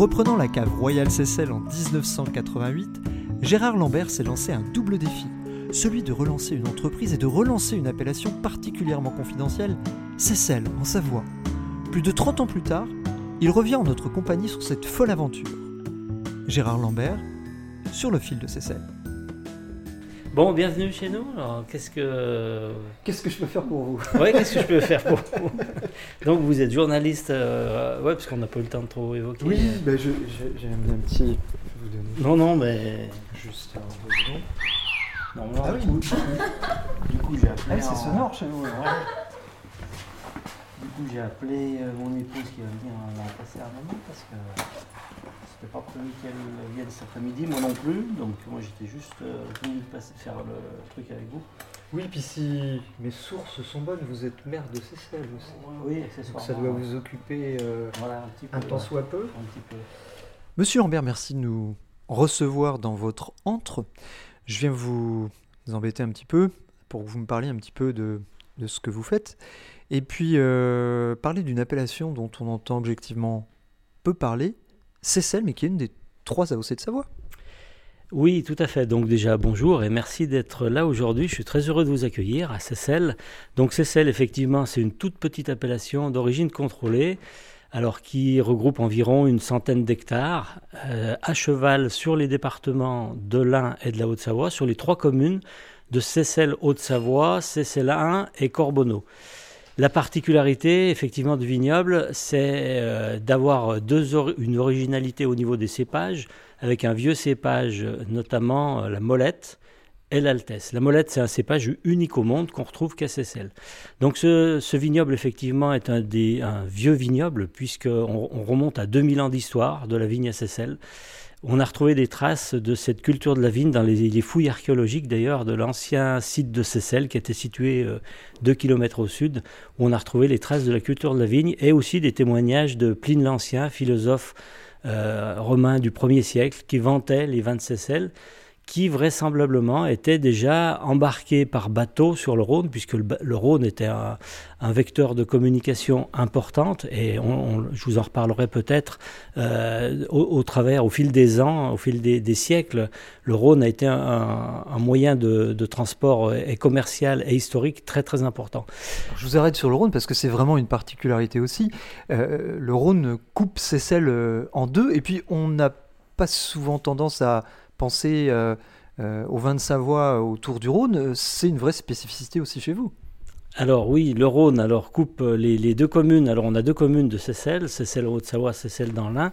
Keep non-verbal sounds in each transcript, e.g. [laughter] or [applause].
Reprenant la cave Royal Cécile en 1988, Gérard Lambert s'est lancé un double défi, celui de relancer une entreprise et de relancer une appellation particulièrement confidentielle, Cécile en Savoie. Plus de 30 ans plus tard, il revient en notre compagnie sur cette folle aventure. Gérard Lambert, sur le fil de Cécile. Bon, bienvenue chez nous. Alors, qu'est-ce que. Qu'est-ce que je peux faire pour vous? Oui, qu'est-ce que je peux faire pour vous? Donc, vous êtes journaliste. Euh... Ouais, parce qu'on n'a pas eu le temps de trop évoquer. Oui, ben je, j'ai un petit. Je vais vous donner Non, non, mais. juste un deux secondes. Non, non, Ah oui. du coup, j'ai appelé. Ah, c'est sonore chez vous. hein. Du coup, j'ai appelé euh, mon épouse qui va venir en passer un moment parce que c'était pas prévu qu'elle vienne cet après-midi, moi non plus. Donc, moi, j'étais juste euh, venu passer, faire le truc avec vous. Oui, puis si mes sources sont bonnes, vous êtes maire de Cécile aussi. Oui, Donc accessoirement. ça doit vous occuper euh, Voilà, un petit peu. un temps soit peu. Un petit peu. Monsieur Lambert, merci de nous recevoir dans votre antre. Je viens vous embêter un petit peu pour que vous me parliez un petit peu de, de ce que vous faites. Et puis euh, parler d'une appellation dont on entend objectivement peu parler, Cécile, mais qui est une des trois AOC de Savoie. Oui, tout à fait. Donc déjà, bonjour et merci d'être là aujourd'hui. Je suis très heureux de vous accueillir à Cécelle. Donc Cécelle, effectivement, c'est une toute petite appellation d'origine contrôlée, alors qui regroupe environ une centaine d'hectares, euh, à cheval sur les départements de l'Ain et de la Haute-Savoie, sur les trois communes de Cécelle Haute-Savoie, Cécelle 1 et Corbonneau. La particularité, effectivement, du vignoble, c'est euh, d'avoir une originalité au niveau des cépages, avec un vieux cépage, notamment euh, la molette et l'altesse. La molette, c'est un cépage unique au monde qu'on retrouve qu'à Cécelle. Donc ce, vignoble, effectivement, est un, vieux vignoble, puisqu'on on remonte à 2000 ans d'histoire de la vigne à Cécelle. On a retrouvé des traces de cette culture de la vigne dans les, les fouilles archéologiques d'ailleurs de l'ancien site de Cécelle qui était situé 2 km au sud, où on a retrouvé les traces de la culture de la vigne et aussi des témoignages de Pline l'Ancien, philosophe euh, romain du 1er siècle, qui vantait les vins de Cécelle, qui vraisemblablement étaient déjà embarqués par bateau sur le Rhône, puisque le, Rhône était un, vecteur de communication importante, et je vous en reparlerai peut-être euh, au, travers, au fil des ans, au fil des, siècles, le Rhône a été un, moyen de, transport euh, et commercial et historique très très important. Je vous arrête sur le Rhône parce que c'est vraiment une particularité aussi. Euh, le Rhône coupe Cécile euh, en deux, et puis on n'a pas souvent tendance à penser euh, euh, au vin de Savoie autour du Rhône. Euh, C'est une vraie spécificité aussi chez vous. Alors oui, le Rhône alors coupe euh, les, deux communes. Alors on a deux communes de Cécelle, Cécelle Haute-Savoie, Cécelle dans l'Ain,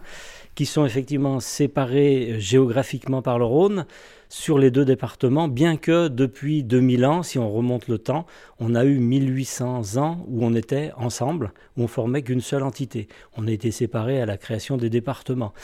qui sont effectivement séparées euh, géographiquement par le Rhône sur les deux départements, bien que depuis 2000 ans, si on remonte le temps, on a eu 1800 ans où on était ensemble, où on formait qu'une seule entité. On a été séparés à la création des départements.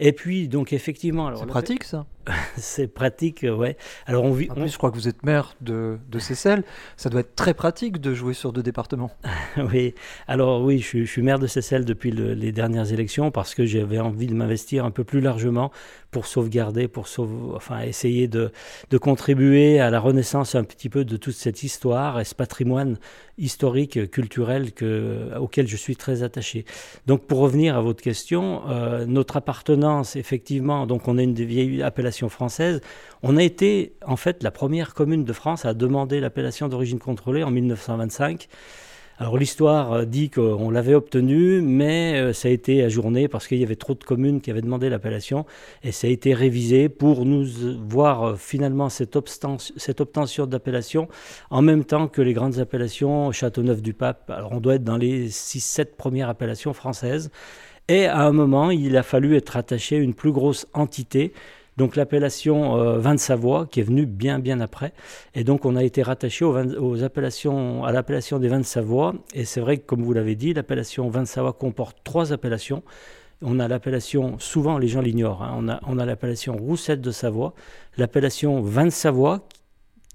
Et puis donc effectivement, alors C'est pratique ça. [laughs] c'est pratique, ouais. Alors on vit, En on- plus, je crois que vous êtes maire de, de Cécile. Ça doit être très pratique de jouer sur deux départements. [laughs] Oui, alors oui, je, suis- je suis maire de Cécelle depuis le- les dernières élections parce que j'avais envie de m'investir un peu plus largement pour sauvegarder, pour sauve- enfin, essayer de, de contribuer à la renaissance un petit peu de toute cette histoire et ce patrimoine historique, culturel que, auquel je suis très attaché. Donc pour revenir à votre question, euh, notre appartenance, effectivement, donc on est une des vieilles appellations françaises, on a été en fait la première commune de France à demander l'appellation d'origine contrôlée en 1925. Alors l'histoire euh, dit qu'on l'avait obtenu, mais euh, ça a été ajourné parce qu'il y avait trop de communes qui avaient demandé l'appellation et ça a été révisé pour nous euh, voir finalement cette obtention d'appellation en même temps que les grandes appellations Châteauneuf-du-Pape. Alors on doit être dans les 6-7 premières appellations françaises. Et à un moment, il a fallu être attaché à une plus grosse entité Donc l'appellation euh, vin de Savoie qui est venue bien bien après. Et donc on a été rattaché aux, appellations, à l'appellation des vins de Savoie. Et c'est vrai que comme vous l'avez dit, l'appellation vin de Savoie comporte trois appellations. On a l'appellation, souvent les gens l'ignorent, hein, on a, on a l'appellation Roussette de Savoie, l'appellation vin de Savoie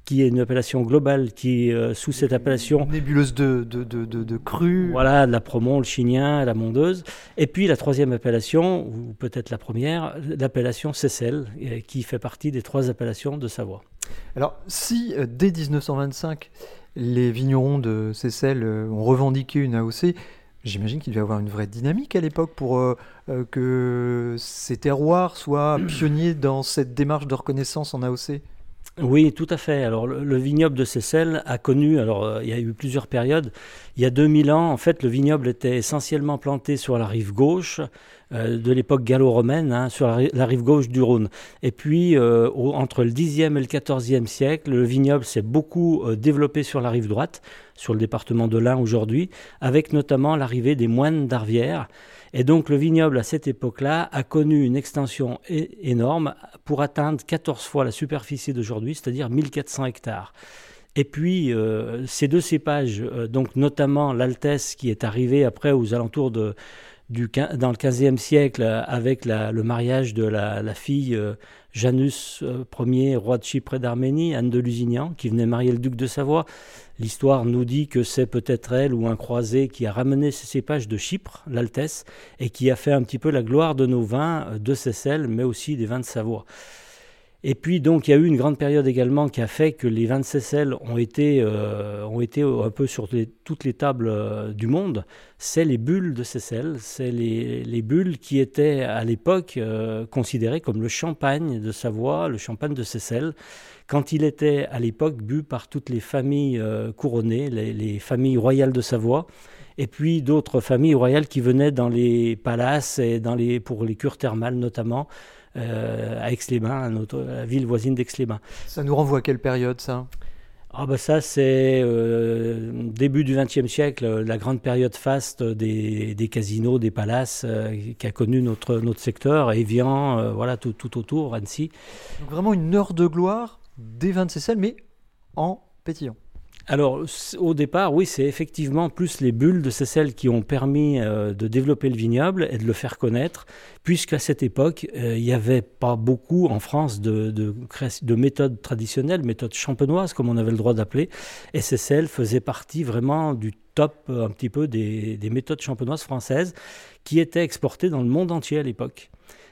qui est une appellation globale qui, euh, sous cette appellation, Nébuleuse de, de, de, de, de cru. voilà, la Promont, le Chignin, la Mondeuse. Et puis la troisième appellation, ou peut-être la première, l'appellation euh, qui fait partie des trois appellations de Savoie. Alors, si euh, dès 1925, les vignerons de Seyssel euh, ont revendiqué une AOC, j'imagine qu'il devait y avoir une vraie dynamique à l'époque pour euh, que ces terroirs soient [clears throat] pionniers dans cette démarche de reconnaissance en AOC. Oui, tout à fait. Alors, le, le vignoble de Seyssel a connu, alors euh, il y a eu plusieurs périodes. Il y a 2000 ans, en fait, le vignoble était essentiellement planté sur la rive gauche euh, de l'époque gallo-romaine, hein, sur la, ri- la rive gauche du Rhône. Et puis, euh, entre le 10e et le 14e siècle, le vignoble s'est beaucoup développé sur la rive droite, sur le département de l'Ain aujourd'hui, avec notamment l'arrivée des moines d'Arvière. Et donc le vignoble à cette époque-là a connu une extension énorme pour atteindre 14 fois la superficie d'aujourd'hui, c'est-à-dire 1400 hectares. Et puis euh, ces deux cépages, euh, donc notamment l'Altesse qui est arrivée après aux alentours de, dans le 15e siècle euh, avec le mariage de la, fille Janus Ier, roi de Chypre et d'Arménie, Anne de Lusignan, qui venait marier le duc de Savoie. L'histoire nous dit que c'est peut-être elle ou un croisé qui a ramené ces cépages de Chypre, l'Altesse, et qui a fait un petit peu la gloire de nos vins euh, de Seyssel, mais aussi des vins de Savoie. Et puis donc il y a eu une grande période également qui a fait que les vins de Seyssel ont été, euh, ont été un peu sur toutes les tables euh, du monde. C'est les bulles de Seyssel, c'est les, les bulles qui étaient à l'époque euh, considérées comme le champagne de Savoie, le champagne de Seyssel, quand il était à l'époque bu par toutes les familles couronnées, les, les familles royales de Savoie. Et puis d'autres familles royales qui venaient dans les palaces et dans les, pour les cures thermales notamment, à Aix-les-Bains, à à la ville voisine d'Aix-les-Bains. Ça nous renvoie à quelle période ça? Ah bah ça c'est euh, début du XXe siècle, euh, la grande période faste des, des casinos, des palaces euh, qui a connu notre, notre secteur, Evian, euh, voilà tout, tout autour, Annecy. Donc vraiment une heure de gloire des vins de Seyssel, mais en pétillant. Alors, au départ, oui, c'est effectivement plus les bulles de Seyssel qui ont permis euh, de développer le vignoble et de le faire connaître, puisqu'à cette époque, euh, il n'y avait pas beaucoup en France de, méthodes traditionnelles, méthodes champenoises, comme on avait le droit d'appeler, et Seyssel faisait partie vraiment du top euh, un petit peu des, des méthodes champenoises françaises qui étaient exportées dans le monde entier à l'époque.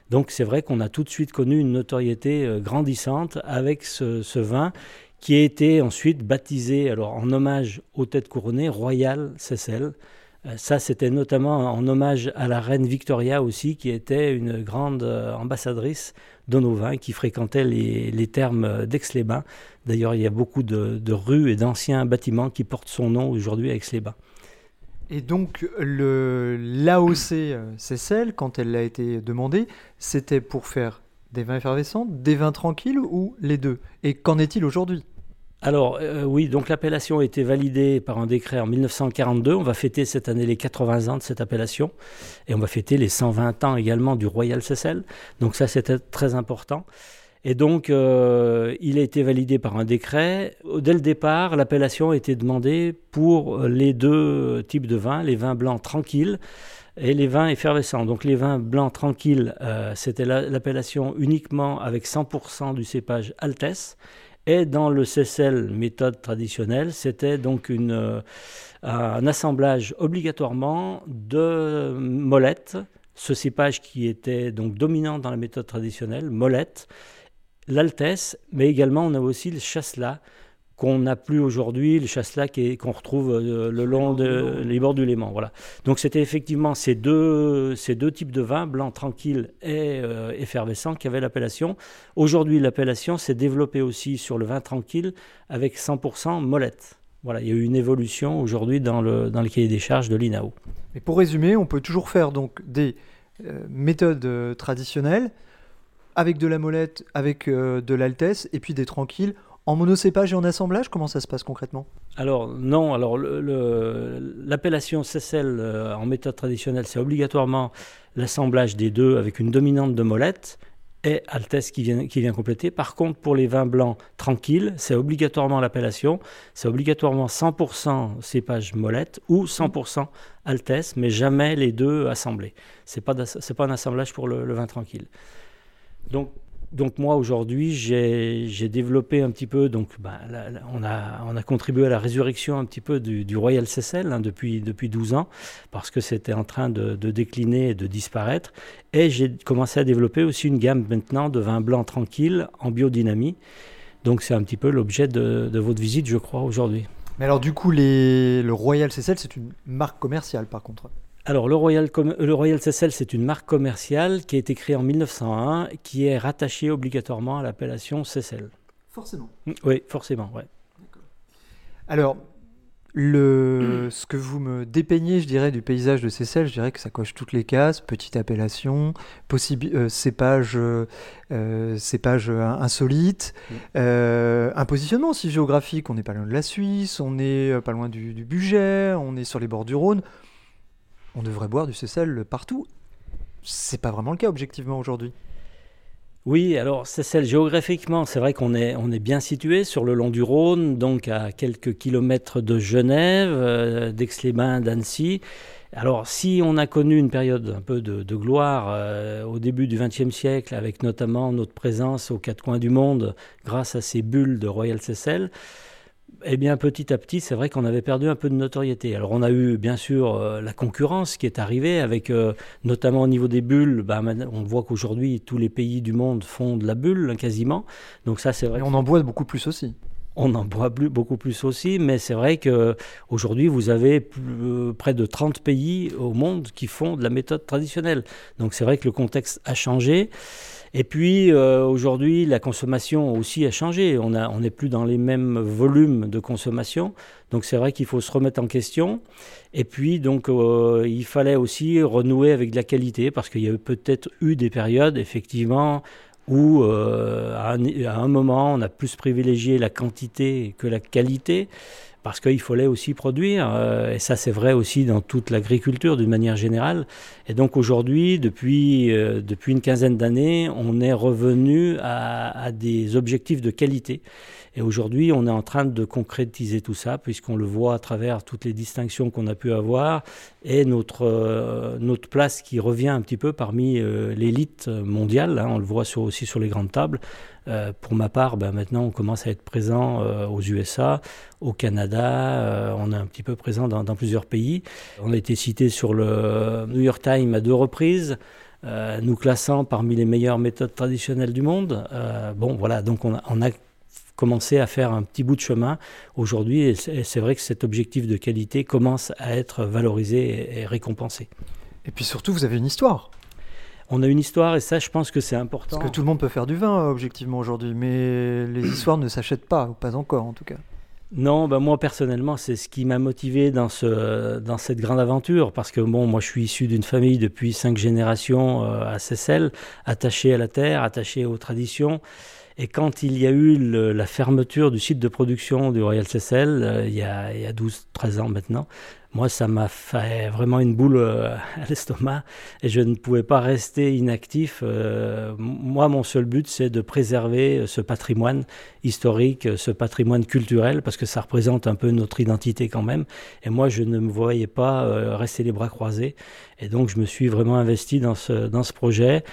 Donc c'est vrai qu'on a tout de suite connu une notoriété grandissante avec ce vin qui a été ensuite baptisé, alors en hommage aux têtes couronnées, Royal Seyssel. Euh, Ça, c'était notamment en hommage à la reine Victoria aussi, qui était une grande euh, ambassadrice vins, qui fréquentait les, les thermes d'Aix-les-Bains. D'ailleurs, il y a beaucoup de, rues et d'anciens bâtiments qui portent son nom aujourd'hui à Aix-les-Bains. Et donc l'AOC Seyssel, quand elle a été demandée, c'était pour faire des vins effervescents, des vins tranquilles ou les deux? Et qu'en est-il aujourd'hui? Alors euh, oui, donc l'appellation a été validée par un décret en 1942. On va fêter cette année les 80 ans de cette appellation et on va fêter les 120 ans également du Royal Seyssel. Donc ça c'était très important. Et donc euh, il a été validé par un décret. Dès le départ, l'appellation a été demandée pour les deux types de vins, les vins blancs tranquilles et les vins effervescents. Donc les vins blancs tranquilles, euh, c'était la- l'appellation uniquement avec 100% du cépage Altesse. Et dans le Seyssel méthode traditionnelle, c'était donc euh, un assemblage obligatoirement de molettes, ce cépage qui était donc dominant dans la méthode traditionnelle, molette, l'altesse, mais également on a aussi le chasselas qu'on n'a plus aujourd'hui, le est- qu'on retrouve euh, le long de les bords du Léman. Voilà. Donc c'était effectivement ces deux, ces deux types de vins, blanc tranquille et euh, effervescent, qui avaient l'appellation. Aujourd'hui, l'appellation s'est développée aussi sur le vin tranquille avec 100% molette. Voilà, il y a eu une évolution aujourd'hui dans le, dans le cahier des charges de l'INAO. Mais pour résumer, on peut toujours faire donc des euh, méthodes traditionnelles avec de la molette, avec euh, de l'altesse et puis des tranquilles en monocépage et en assemblage. Comment ça se passe concrètement? Alors non, alors l'appellation Seyssel euh, en méthode traditionnelle, c'est obligatoirement l'assemblage des deux avec une dominante de molette et Altesse qui vient, qui vient compléter. Par contre, pour les vins blancs tranquilles, c'est obligatoirement l'appellation, c'est obligatoirement 100% cépage molette ou 100% Altesse, mais jamais les deux assemblés. Ce n'est pas, pas un assemblage pour le, le vin tranquille. Donc donc moi aujourd'hui j'ai développé un petit peu, donc ben, on, a, on a contribué à la résurrection un petit peu du, Royal Cecil hein, depuis, depuis 12 ans, parce que c'était en train de, décliner et de disparaître. Et j'ai commencé à développer aussi une gamme maintenant de vins blancs tranquilles en biodynamie. Donc c'est un petit peu l'objet de, votre visite je crois aujourd'hui. Mais alors du coup le Royal Cecil c'est une marque commerciale par contre alors, le Royal, le Royal c'est une marque commerciale qui a été créée en 1901, qui est rattachée obligatoirement à l'appellation Cecil. Forcément. Mm, oui, forcément, ouais. Alors, le, [clears throat] ce que vous me dépeignez, je dirais, du paysage de Cécile, je dirais que ça coche toutes les cases. Petite appellation, euh, cépage, euh, euh, cépage insolite, mm. un positionnement aussi géographique. On n'est pas loin de la Suisse, on n'est pas loin du, du budget, on est sur les bords du Rhône on devrait boire du Cécel partout. C'est pas vraiment le cas objectivement aujourd'hui. Oui, alors Cécel, géographiquement, c'est vrai qu'on est, on est bien situé sur le long du Rhône, donc à quelques kilomètres de Genève, euh, d'Aix-les-Bains, d'Annecy. Alors, si on a connu une période un peu de, gloire euh, au début du XXe siècle, avec notamment notre présence aux quatre coins du monde grâce à ces bulles de Royal Cécel, eh bien, petit à petit, c'est vrai qu'on avait perdu un peu de notoriété. Alors, on a eu, bien sûr, euh, la concurrence qui est arrivée, avec euh, notamment au niveau des bulles. Bah, on voit qu'aujourd'hui, tous les pays du monde font de la bulle, quasiment. Donc, ça, c'est vrai. Et on en boit beaucoup plus aussi. On en boit plus, beaucoup plus aussi, mais c'est vrai qu'aujourd'hui, vous avez euh, près de 30 pays au monde qui font de la méthode traditionnelle. Donc, c'est vrai que le contexte a changé. Et puis euh, aujourd'hui, la consommation aussi a changé. On n'est plus dans les mêmes volumes de consommation. Donc c'est vrai qu'il faut se remettre en question. Et puis donc euh, il fallait aussi renouer avec de la qualité parce qu'il y a peut-être eu des périodes effectivement où euh, à, un, moment on a plus privilégié la quantité que la qualité parce qu'il fallait aussi produire, euh, et ça c'est vrai aussi dans toute l'agriculture d'une manière générale. Et donc aujourd'hui, depuis, euh, depuis une quinzaine d'années, on est revenu à, des objectifs de qualité. Et aujourd'hui, on est en train de concrétiser tout ça, puisqu'on le voit à travers toutes les distinctions qu'on a pu avoir, et notre, euh, notre place qui revient un petit peu parmi l'élite mondiale, hein. on le voit aussi sur les grandes tables. Euh, pour ma part, ben, maintenant, on commence à être présent euh, aux USA, au Canada, euh, on est un petit peu présent dans, plusieurs pays. On a été cité sur le New York Times à deux reprises. nous classant parmi les meilleures méthodes traditionnelles du monde. bon, voilà, donc on a, commencé à faire un petit bout de chemin aujourd'hui et c'est vrai que cet objectif de qualité commence à être valorisé et récompensé. Et puis surtout, vous avez une histoire on a une histoire et ça, je pense que c'est important. Parce que tout le monde peut faire du vin, objectivement, aujourd'hui, mais les histoires ne s'achètent pas, ou pas encore en tout cas. Non, bah moi personnellement, c'est ce qui m'a motivé dans, ce, dans cette grande aventure, parce que bon, moi je suis issu d'une famille depuis cinq générations euh, à Seyssel, attachée à la terre, attachée aux traditions. Et quand il y a eu la fermeture du site de production du Royal Seyssel, euh, il y a, il y a 12-13 ans maintenant, moi, ça m'a fait vraiment une boule euh, à l'estomac et je ne pouvais pas rester inactif. Euh, moi, mon seul but, c'est de préserver ce patrimoine historique, ce patrimoine culturel, parce que ça représente un peu notre identité quand même. Et moi, je ne me voyais pas euh, rester les bras croisés. Et donc, je me suis vraiment investi dans ce, dans ce projet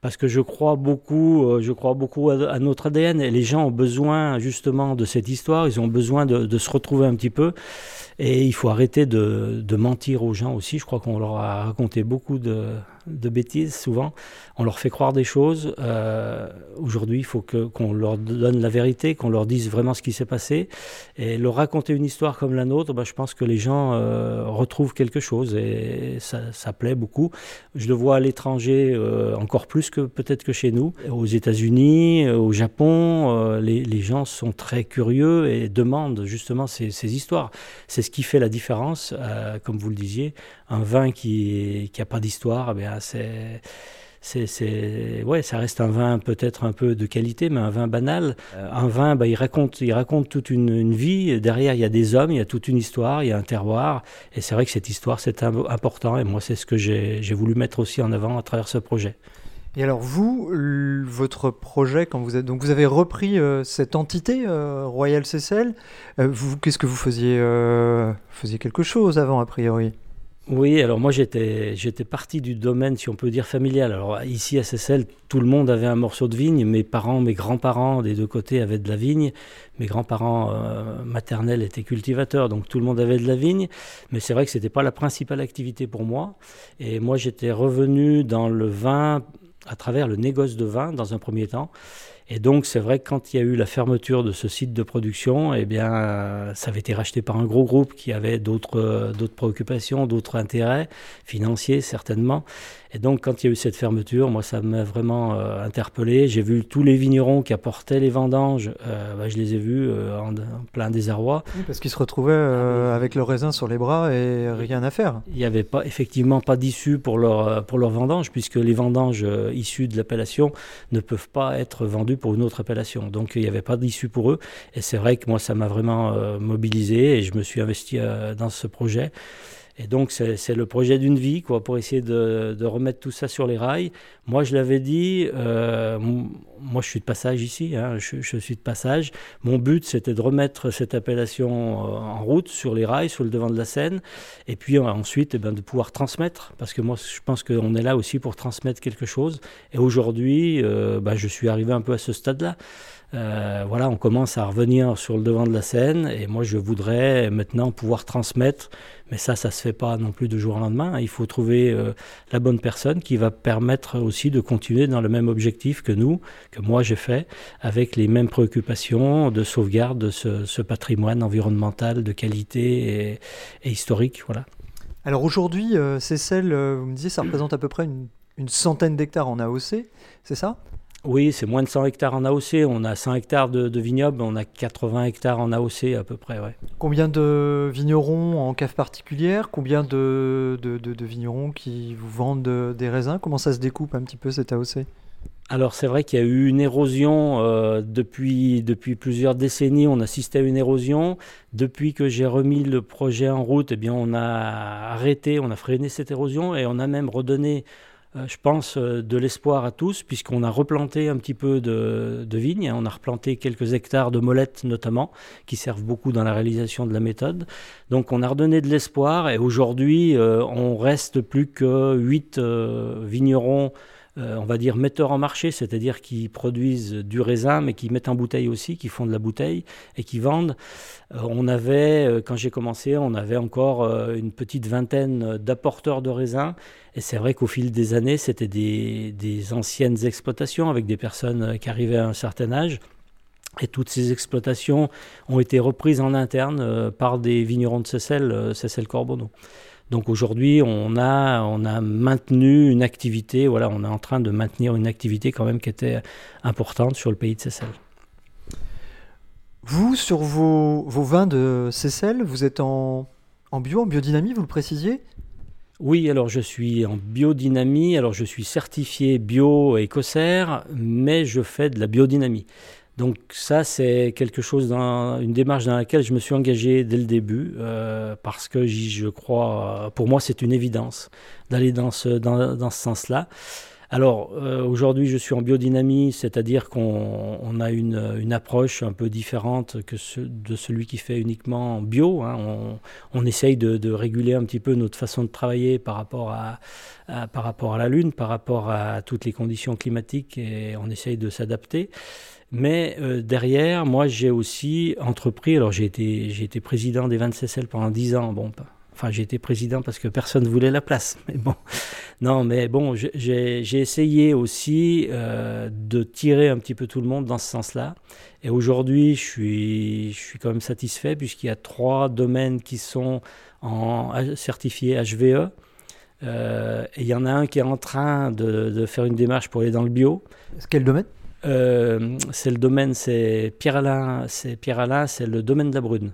parce que je crois beaucoup, je crois beaucoup à, notre ADN et les gens ont besoin justement de cette histoire, ils ont besoin de, de se retrouver un petit peu. Et il faut arrêter de, mentir aux gens aussi. Je crois qu'on leur a raconté beaucoup de, bêtises souvent. On leur fait croire des choses. Euh, Aujourd'hui, il faut qu'on leur donne la vérité, qu'on leur dise vraiment ce qui s'est passé. Et leur raconter une histoire comme la nôtre, bah, je pense que les gens euh, retrouvent quelque chose et ça, plaît beaucoup. Je le vois à l'étranger euh, encore plus que peut-être que chez nous. Aux États-Unis, au Japon, les, gens sont très curieux et demandent justement ces, histoires. Ce qui fait la différence, euh, comme vous le disiez. Un vin qui n'a pas d'histoire, eh c'est c'est, ouais, ça reste un vin peut-être un peu de qualité, mais un vin banal. Euh, un vin, bah, il, raconte, il raconte toute une, vie. Derrière, il y a des hommes, il y a toute une histoire, il y a un terroir. Et c'est vrai que cette histoire, c'est important. Et moi, c'est ce que j'ai, voulu mettre aussi en avant à travers ce projet. Et alors vous, votre projet, quand vous êtes donc vous avez repris euh, cette entité euh, Royal Cécile, euh, vous qu'est-ce que vous faisiez Vous faisiez quelque chose avant a priori? Oui, alors moi j'étais j'étais parti du domaine, si on peut dire, familial. Alors ici à Seyssel, tout le monde avait un morceau de vigne. Mes parents, mes grands-parents des deux côtés avaient de la vigne. Mes grands-parents maternels étaient cultivateurs, donc tout le monde avait de la vigne. Mais c'est vrai que c'était pas la principale activité pour moi. Et moi j'étais revenu dans le vin à travers le négoce de vin dans un premier temps. Et donc, c'est vrai que quand il y a eu la fermeture de ce site de production, eh bien, ça avait été racheté par un gros groupe qui avait d'autres euh, préoccupations, d'autres intérêts, financiers certainement. Et donc, quand il y a eu cette fermeture, moi, ça m'a vraiment euh, interpellé. J'ai vu tous les vignerons qui apportaient les vendanges, euh, bah, je les ai vus euh, en, en plein désarroi. Oui, Parce qu'ils se retrouvaient euh, avec le raisin sur les bras et rien à faire. Il n'y avait pas, effectivement pas d'issue pour leur, euh, pour leur vendange, puisque les vendanges issues de l'appellation ne peuvent pas être vendues pour une autre appellation. Donc il n'y avait pas d'issue pour eux. Et c'est vrai que moi, ça m'a vraiment euh, mobilisé et je me suis investi euh, dans ce projet. Et donc, c'est le projet d'une vie, quoi, pour essayer de, remettre tout ça sur les rails. Moi, je l'avais dit, euh, moi, je suis de passage ici, hein, je, suis de passage. Mon but, c'était de remettre cette appellation euh, en route, sur les rails, sur le devant de la scène. Et puis euh, ensuite, eh ben, de pouvoir transmettre, parce que moi, je pense qu'on est là aussi pour transmettre quelque chose. Et aujourd'hui, euh, bah, je suis arrivé un peu à ce stade-là. Voilà, on commence à revenir sur le devant de la scène, et moi, je voudrais maintenant pouvoir transmettre. Mais ça, ça se fait pas non plus de jour au lendemain. Il faut trouver euh, la bonne personne qui va permettre aussi de continuer dans le même objectif que nous, que moi j'ai fait, avec les mêmes préoccupations de sauvegarde de ce, patrimoine environnemental de qualité et, historique. Voilà. Alors aujourd'hui, euh, Cécile, euh, vous me disiez, ça représente à peu près une, une centaine d'hectares en AOC, c'est ça? Oui, c'est moins de 100 hectares en AOC. On a 100 hectares de, de vignobles, on a 80 hectares en AOC à peu près. Ouais. Combien de vignerons en cave particulière? Combien de, de, vignerons qui vous vendent de- des raisins? Comment ça se découpe un petit peu cette AOC Alors c'est vrai qu'il y a eu une érosion euh, depuis, depuis plusieurs décennies. On assistait à une érosion. Depuis que j'ai remis le projet en route, eh bien, on a arrêté, on a freiné cette érosion et on a même redonné, je pense, euh, de l'espoir à tous, puisqu'on a replanté un petit peu de, de vignes. On a replanté quelques hectares de molettes notamment, qui servent beaucoup dans la réalisation de la méthode. Donc on a redonné de l'espoir et aujourd'hui, euh, on reste plus que 8 vignerons euh, on va dire metteurs en marché, c'est-à-dire qui produisent du raisin, mais qui mettent en bouteille aussi, qui font de la bouteille et qui vendent. Euh, on avait, euh, quand j'ai commencé, on avait encore une petite vingtaine d'apporteurs de raisins. Et c'est vrai qu'au fil des années, c'était des, anciennes exploitations avec des personnes qui arrivaient à un certain âge. Et toutes ces exploitations ont été reprises en interne par des vignerons de Seyssel, euh, Corbonneau. Donc aujourd'hui, on a, on a maintenu une activité, voilà, on est en train de maintenir une activité quand même qui était importante sur le pays de Seyssel. Vous, sur vos, vos vins de Cécile, vous êtes en, en bio, en biodynamie, vous le précisiez? Oui, alors je suis en biodynamie, alors je suis certifié bio écossaire, mais je fais de la biodynamie. Donc ça, c'est quelque chose, dans, une démarche dans laquelle je me suis engagé dès le début, euh, parce que je crois, pour moi, c'est une évidence d'aller dans ce, dans, dans ce sens-là. Alors euh, aujourd'hui, je suis en biodynamie, c'est-à-dire qu'on on a une, une approche un peu différente que ce- de celui qui fait uniquement bio. hein. On, on essaye de, de réguler un petit peu notre façon de travailler par rapport à, à- par rapport à la Lune, par rapport à toutes les conditions climatiques, et on essaye de s'adapter. Mais euh, derrière, moi, j'ai aussi entrepris. Alors, j'ai été, président des 26 SL pendant 10 ans. Bon, enfin, j'ai été président parce que personne ne voulait la place. [laughs] Mais bon, non, mais bon, j'ai- essayé aussi euh, de tirer un petit peu tout le monde dans ce sens-là. Et aujourd'hui, je suis, je suis quand même satisfait puisqu'il y a trois domaines qui sont en certifiés HVE. Euh, et il y en a un qui est en train de, de faire une démarche pour aller dans le bio. Quel domaine? Euh, c'est le domaine, c'est Pierre-Alain, c'est Pierre-Alain, c'est le domaine de la Brune.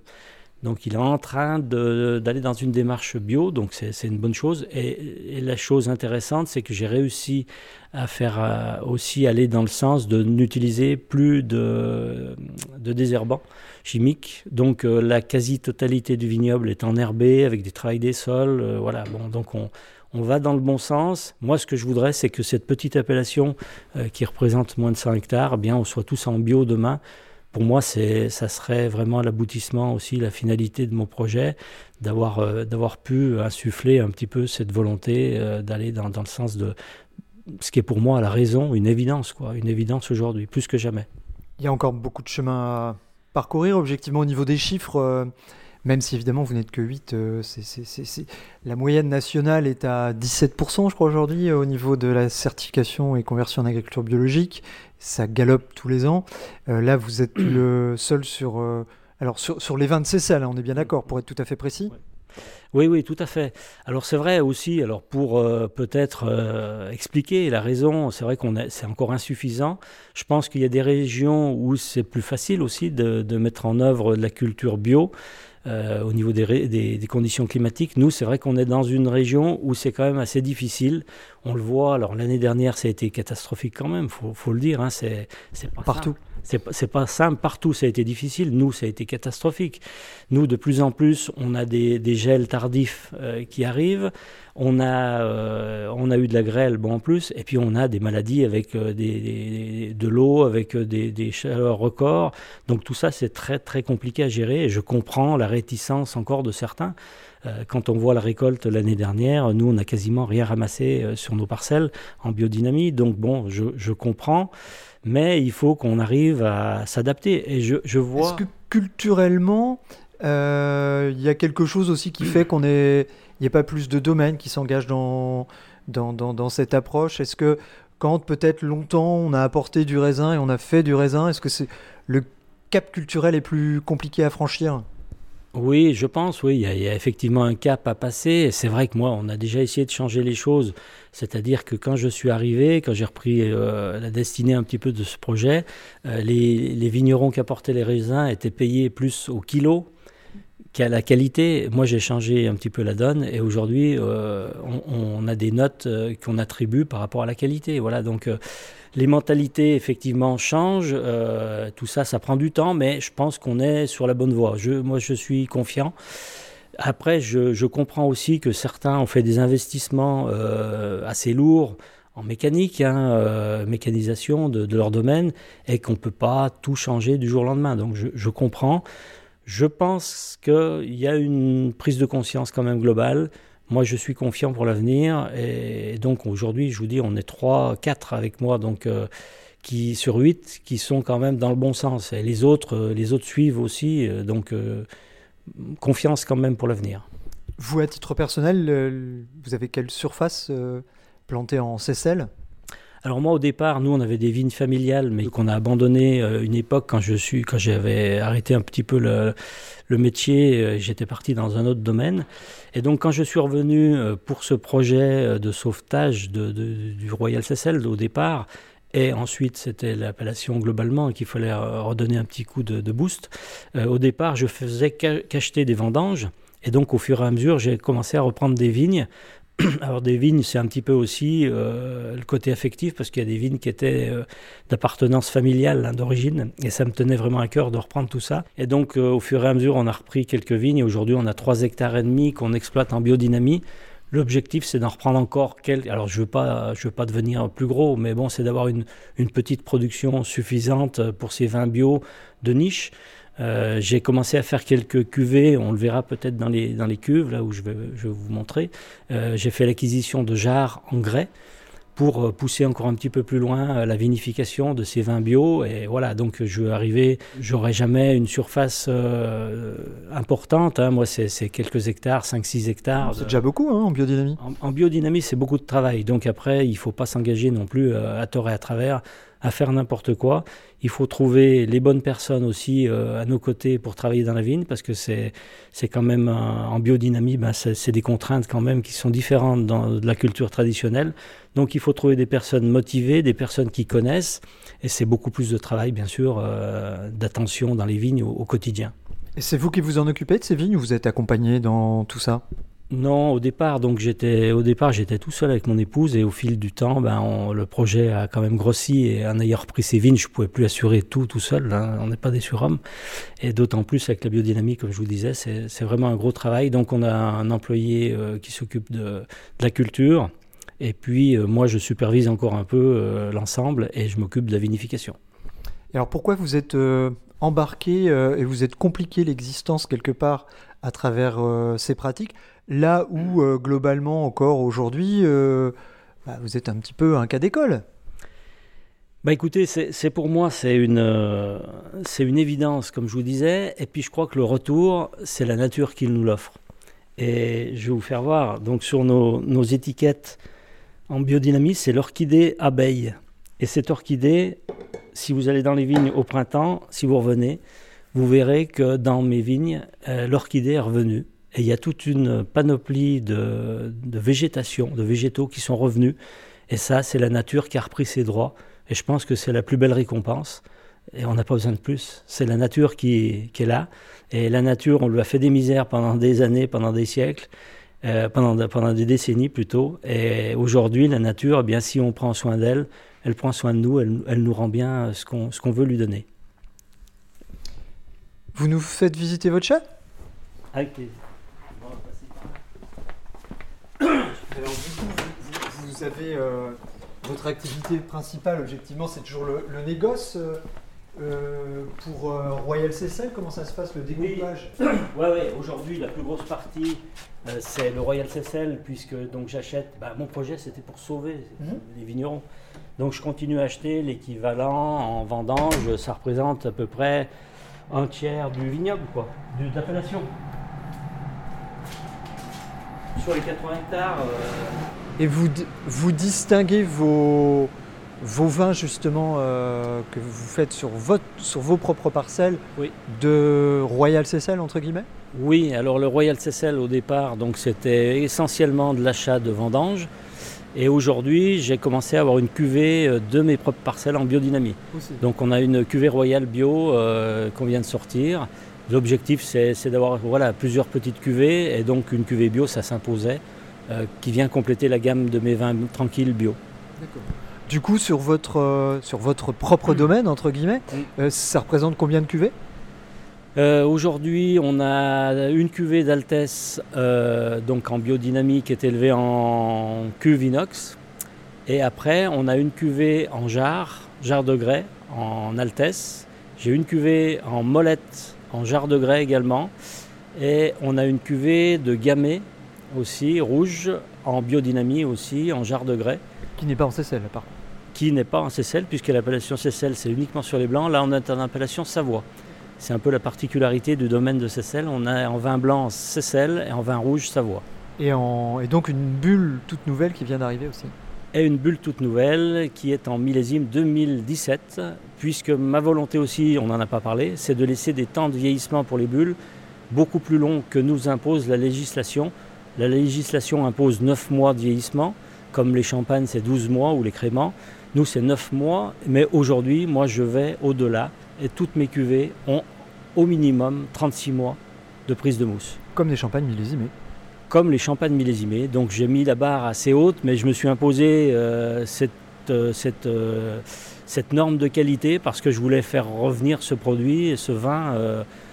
Donc il est en train d'aller dans une démarche bio, donc c'est une bonne chose. Et, la chose intéressante, c'est que j'ai réussi à faire euh, aussi aller dans le sens de n'utiliser plus de, désherbants chimiques. Donc euh, la quasi-totalité du vignoble est enherbé avec des travails des sols. voilà, bon, donc on, on va dans le bon sens. Moi, ce que je voudrais, c'est que cette petite appellation euh, qui représente moins de 100 hectares, eh bien, on soit tous en bio demain. Pour moi, c'est, ça serait vraiment l'aboutissement aussi, la finalité de mon projet, d'avoir, euh, d'avoir pu insuffler un petit peu cette volonté euh, d'aller dans, dans, le sens de ce qui est pour moi la raison, une évidence, quoi, une évidence aujourd'hui, plus que jamais. Il y a encore beaucoup de chemin à parcourir, objectivement, au niveau des chiffres même si évidemment vous n'êtes que 8, euh, la moyenne nationale est à 17%, je crois, aujourd'hui, au niveau de la certification et conversion en agriculture biologique. Ça galope tous les ans. Euh, là, vous êtes le seul sur, euh, alors sur, sur, les 20 de CCL, hein, on est bien d'accord, pour être tout à fait précis. Oui, oui, tout à fait. Alors c'est vrai aussi, alors pour peut-être expliquer la raison, c'est vrai qu'on c'est encore insuffisant. Je pense qu'il y a des régions où c'est plus facile aussi de, de, mettre en œuvre de la culture bio. Euh, au niveau des, des, conditions climatiques. Nous, c'est vrai qu'on est dans une région où c'est quand même assez difficile. On le voit, alors l'année dernière, ça a été catastrophique quand même, il faut, le dire. Hein, c'est pas partout. C'est pas simple, partout ça a été difficile, nous ça a été catastrophique. Nous de plus en plus on a des, des gels tardifs euh, qui arrivent, on a, euh, on a eu de la grêle bon en plus, et puis on a des maladies avec des, des, de l'eau, avec des, des, chaleurs records. Donc tout ça c'est très très compliqué à gérer et je comprends la réticence encore de certains. Euh, quand on voit la récolte l'année dernière, nous, on n'a quasiment rien ramassé euh, sur nos parcelles en biodynamie. Donc bon, je, comprends, mais il faut qu'on arrive à s'adapter. Et je, vois... Est-ce que culturellement, euh, il y a quelque chose aussi qui fait qu'on est... Il n'y a pas plus de domaines qui s'engagent dans, dans, dans, cette approche? Est-ce que quand peut-être longtemps on a apporté du raisin et on a fait du raisin, est-ce que c'est le cap culturel est plus compliqué à franchir? Oui, je pense, oui, il y, a, effectivement un cap à passer. C'est vrai que moi, on a déjà essayé de changer les choses. C'est-à-dire que quand je suis arrivé, quand j'ai repris euh, la destinée un petit peu de ce projet, euh, les, vignerons qui apportaient les raisins étaient payés plus au kilo qu'à la qualité. Moi, j'ai changé un petit peu la donne et aujourd'hui, euh, on, a des notes qu'on attribue par rapport à la qualité. Voilà, donc les mentalités, effectivement, changent. Euh, tout ça, ça prend du temps, mais je pense qu'on est sur la bonne voie. Moi, je suis confiant. Après, je, comprends aussi que certains ont fait des investissements euh, assez lourds en mécanique, hein, euh, mécanisation de, leur domaine, et qu'on ne peut pas tout changer du jour au lendemain. Donc je comprends. Je pense qu'il y a une prise de conscience quand même globale. Moi, je suis confiant pour l'avenir. Et donc, aujourd'hui, je vous dis, on est 3, 4 avec moi, donc, euh, qui, sur 8, qui sont quand même dans le bon sens. Et les autres, euh, les autres suivent aussi. Euh, donc, confiance quand même pour l'avenir. Vous, à titre personnel, vous avez quelle surface plantée en sesselle alors moi au départ, nous on avait des vignes familiales, mais qu'on a abandonné une époque quand je suis, quand j'avais arrêté un petit peu le, métier, j'étais parti dans un autre domaine. Et donc quand je suis revenu euh, pour ce projet euh, de sauvetage du Royal Cecil au départ, et ensuite c'était l'appellation globalement qu'il fallait euh, redonner un petit coup de, boost, au départ je faisais qu'acheter des vendanges. Et donc au fur et à mesure, j'ai commencé à reprendre des vignes [clears throat] Alors des vignes, c'est un petit peu aussi euh, le côté affectif parce qu'il y a des vignes qui étaient euh, d'appartenance familiale hein, d'origine et ça me tenait vraiment à cœur de reprendre tout ça. Et donc euh, au fur et à mesure, on a repris quelques vignes et aujourd'hui on a 3 hectares et demi qu'on exploite en biodynamie. L'objectif, c'est d'en reprendre encore quelques. Alors, je ne veux, pas, veux pas devenir plus gros, mais bon, c'est d'avoir une, une petite production suffisante pour ces vins bio de niche. Euh, j'ai commencé à faire quelques cuvées, on le verra peut-être dans les, dans les cuves, là où je vais, je vais vous montrer. Euh, j'ai fait l'acquisition de jarres en grès pour euh, pousser encore un petit peu plus loin la vinification de ces vins bio. Et voilà, donc je vais arriver, j'aurai jamais une surface importante. Hein. Moi, c'est quelques hectares, 5-6 hectares. C'est déjà beaucoup hein, en biodynamie. En, en biodynamie, c'est beaucoup de travail. Donc après, il ne faut pas s'engager non plus à tort et à travers à faire n'importe quoi. Il faut trouver les bonnes personnes aussi euh, à nos côtés pour travailler dans la vigne, parce que c'est quand même en biodynamie, ben c'est des contraintes quand même qui sont différentes dans de la culture traditionnelle. Donc il faut trouver des personnes motivées, des personnes qui connaissent, et c'est beaucoup plus de travail, bien sûr, euh, d'attention dans les vignes au, quotidien. Et c'est vous qui vous en occupez de ces vignes ou vous êtes accompagné dans tout ça? Non, au départ, donc j'étais au départ j'étais tout seul avec mon épouse et au fil du temps, ben, le projet a quand même grossi et en ayant repris ses vignes, je pouvais plus assurer tout tout seul. Hein, on n'est pas des surhommes et d'autant plus avec la biodynamie, comme je vous disais, c'est vraiment un gros travail. Donc on a un employé euh, qui s'occupe de, la culture et puis euh, moi je supervise encore un peu euh, l'ensemble et je m'occupe de la vinification. Et alors pourquoi vous êtes embarqué et vous êtes compliqué l'existence quelque part à travers ces pratiques? Là où, euh, globalement, encore aujourd'hui, euh, bah, vous êtes un petit peu un cas d'école. Bah écoutez, c'est pour moi, c'est une, euh, c'est une évidence, comme je vous disais. Et puis je crois que le retour, c'est la nature qui nous l'offre. Et je vais vous faire voir. Donc sur nos, nos étiquettes en biodynamie, c'est l'orchidée abeille. Et cette orchidée, si vous allez dans les vignes au printemps, si vous revenez, vous verrez que dans mes vignes, l'orchidée est revenue. Et il y a toute une panoplie de, végétation, de végétaux qui sont revenus. Et ça, c'est la nature qui a repris ses droits. Et je pense que c'est la plus belle récompense. Et on n'a pas besoin de plus. C'est la nature qui, est là. Et la nature, on lui a fait des misères pendant des années, pendant des siècles, euh, pendant, pendant des décennies plutôt. Et aujourd'hui, la nature, eh bien, si on prend soin d'elle, elle prend soin de nous, elle, elle nous rend bien ce qu'on veut lui donner. Vous nous faites visiter votre chat Avec plaisir. Alors du coup, vous, avez euh, votre activité principale, objectivement, c'est toujours le, négoce. Euh, euh, pour Royal Cecil, comment ça se passe le découpage [coughs] Oui, ouais, aujourd'hui la plus grosse partie c'est le Royal Cecil, puisque donc j'achète. Bah, mon projet c'était pour sauver mhm. les vignerons. Donc je continue à acheter l'équivalent en vendange, ça représente à peu près un tiers du vignoble, quoi, de l'appellation sur les 80 hectares. Euh, Et vous, vous distinguez vos, vos vins justement euh, que vous faites sur, votre, sur vos propres parcelles de Royal Cecil entre guillemets? Oui, alors le Royal Cecil au départ, donc c'était essentiellement de l'achat de vendanges. Et aujourd'hui, j'ai commencé à avoir une cuvée euh, de mes propres parcelles en biodynamie. Donc on a une cuvée Royal Bio qu'on vient de sortir. L'objectif, c'est d'avoir voilà, plusieurs petites cuvées, et donc une cuvée bio, ça s'imposait, euh, qui vient compléter la gamme de mes vins tranquilles bio. Du coup, sur votre, euh, sur votre propre domaine, entre guillemets, euh, ça représente combien de cuvées? Aujourd'hui, on a une cuvée d'Altesse donc en biodynamie qui est élevée en cuve inox. Et après, on a une cuvée en jarre, jarre de grès, en Altesse. J'ai une cuvée en molette en jarre de grès également. Et on a une cuvée de gamay aussi, rouge, en biodynamie aussi, en jarre de grès. Qui n'est pas en Cécelle, par contre. Qui n'est pas en Cécelle, puisque l'appellation Cécelle, c'est uniquement sur les blancs. Là, on est en appellation Savoie. C'est un peu la particularité du domaine de Cécelle. On a en vin blanc Cécelle et en vin rouge Savoie. Et, en... et donc une bulle toute nouvelle qui vient d'arriver aussi et une bulle toute nouvelle qui est en millésime 2017, puisque ma volonté aussi, on n'en a pas parlé, c'est de laisser des temps de vieillissement pour les bulles beaucoup plus longs que nous impose la législation. La législation impose 9 mois de vieillissement, comme les champagnes c'est 12 mois ou les créments. Nous c'est 9 mois, mais aujourd'hui moi je vais au-delà et toutes mes cuvées ont au minimum 36 mois de prise de mousse. Comme des champagnes millésimées comme les champagnes millésimées. Donc j'ai mis la barre assez haute, mais je me suis imposé euh, cette, euh, euh, cette, norme de qualité parce que je voulais faire revenir ce produit et ce vin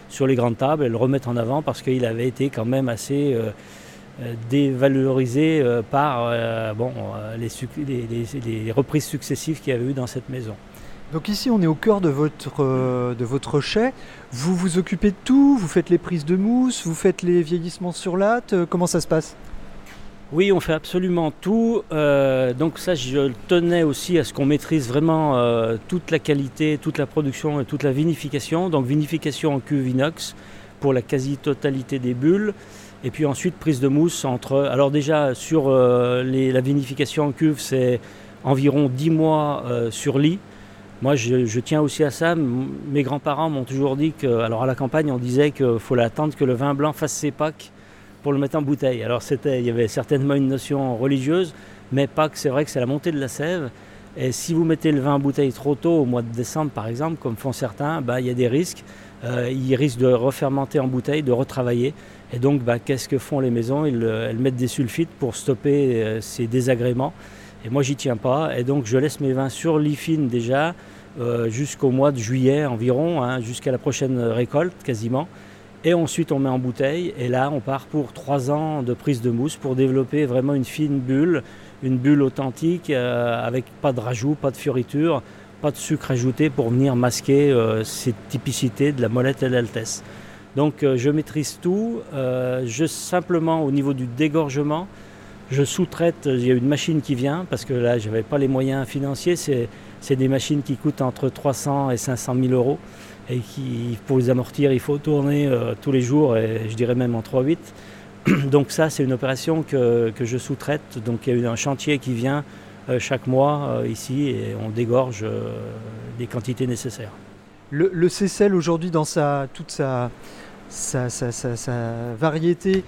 sur les grandes tables et le remettre en avant parce qu'il avait été quand même assez dévalorisé par les, les, reprises successives qu'il y avait eu dans cette maison. Donc ici, on est au cœur de votre, euh, de votre chai. Vous vous occupez de tout, vous faites les prises de mousse, vous faites les vieillissements sur latte. Euh, comment ça se passe? Oui, on fait absolument tout. Euh, donc ça, je tenais aussi à ce qu'on maîtrise vraiment toute la qualité, toute la production et toute la vinification. Donc vinification en cuve inox pour la quasi-totalité des bulles. Et puis ensuite prise de mousse entre... Alors déjà sur la vinification en cuve, c'est environ 10 mois sur lit. Moi, je, tiens aussi à ça. Mes grands-parents m'ont toujours dit que, alors à la campagne, on disait qu'il faut attendre que le vin blanc fasse ses Pâques pour le mettre en bouteille. Alors c'était, il y avait certainement une notion religieuse, mais Pâques, c'est vrai que c'est la montée de la sève. Et si vous mettez le vin en bouteille trop tôt, au mois de décembre par exemple, comme font certains, bah, il y a des risques. ils risquent de refermenter en bouteille, de retravailler. Et donc, bah, qu'est-ce que font les maisons? Ils, Elles mettent des sulfites pour stopper ces désagréments. Et moi, j'y tiens pas. Et donc, je laisse mes vins sur l'IFIN déjà jusqu'au mois de juillet environ, hein, jusqu'à la prochaine récolte quasiment. Et ensuite, on met en bouteille. Et là, on part pour trois ans de prise de mousse pour développer vraiment une fine bulle, une bulle authentique, euh, avec pas de rajout, pas de fioritures, pas de sucre ajouté pour venir masquer euh, ces typicités de la molette et de l'altesse. Donc, euh, je maîtrise tout. je simplement, au niveau du dégorgement, je sous-traite. Il y a une machine qui vient parce que là, je n'avais pas les moyens financiers. Des machines qui coûtent entre 300 et 500 000 euros et qui, pour les amortir, il faut tourner euh, tous les jours, et je dirais même en 3-8. [clears throat] Donc ça, c'est une opération que, que je sous-traite. Donc il y a eu un chantier qui vient euh, chaque mois euh, ici et on dégorge les quantités nécessaires. Le, le aujourd'hui dans sa, toute sa variété,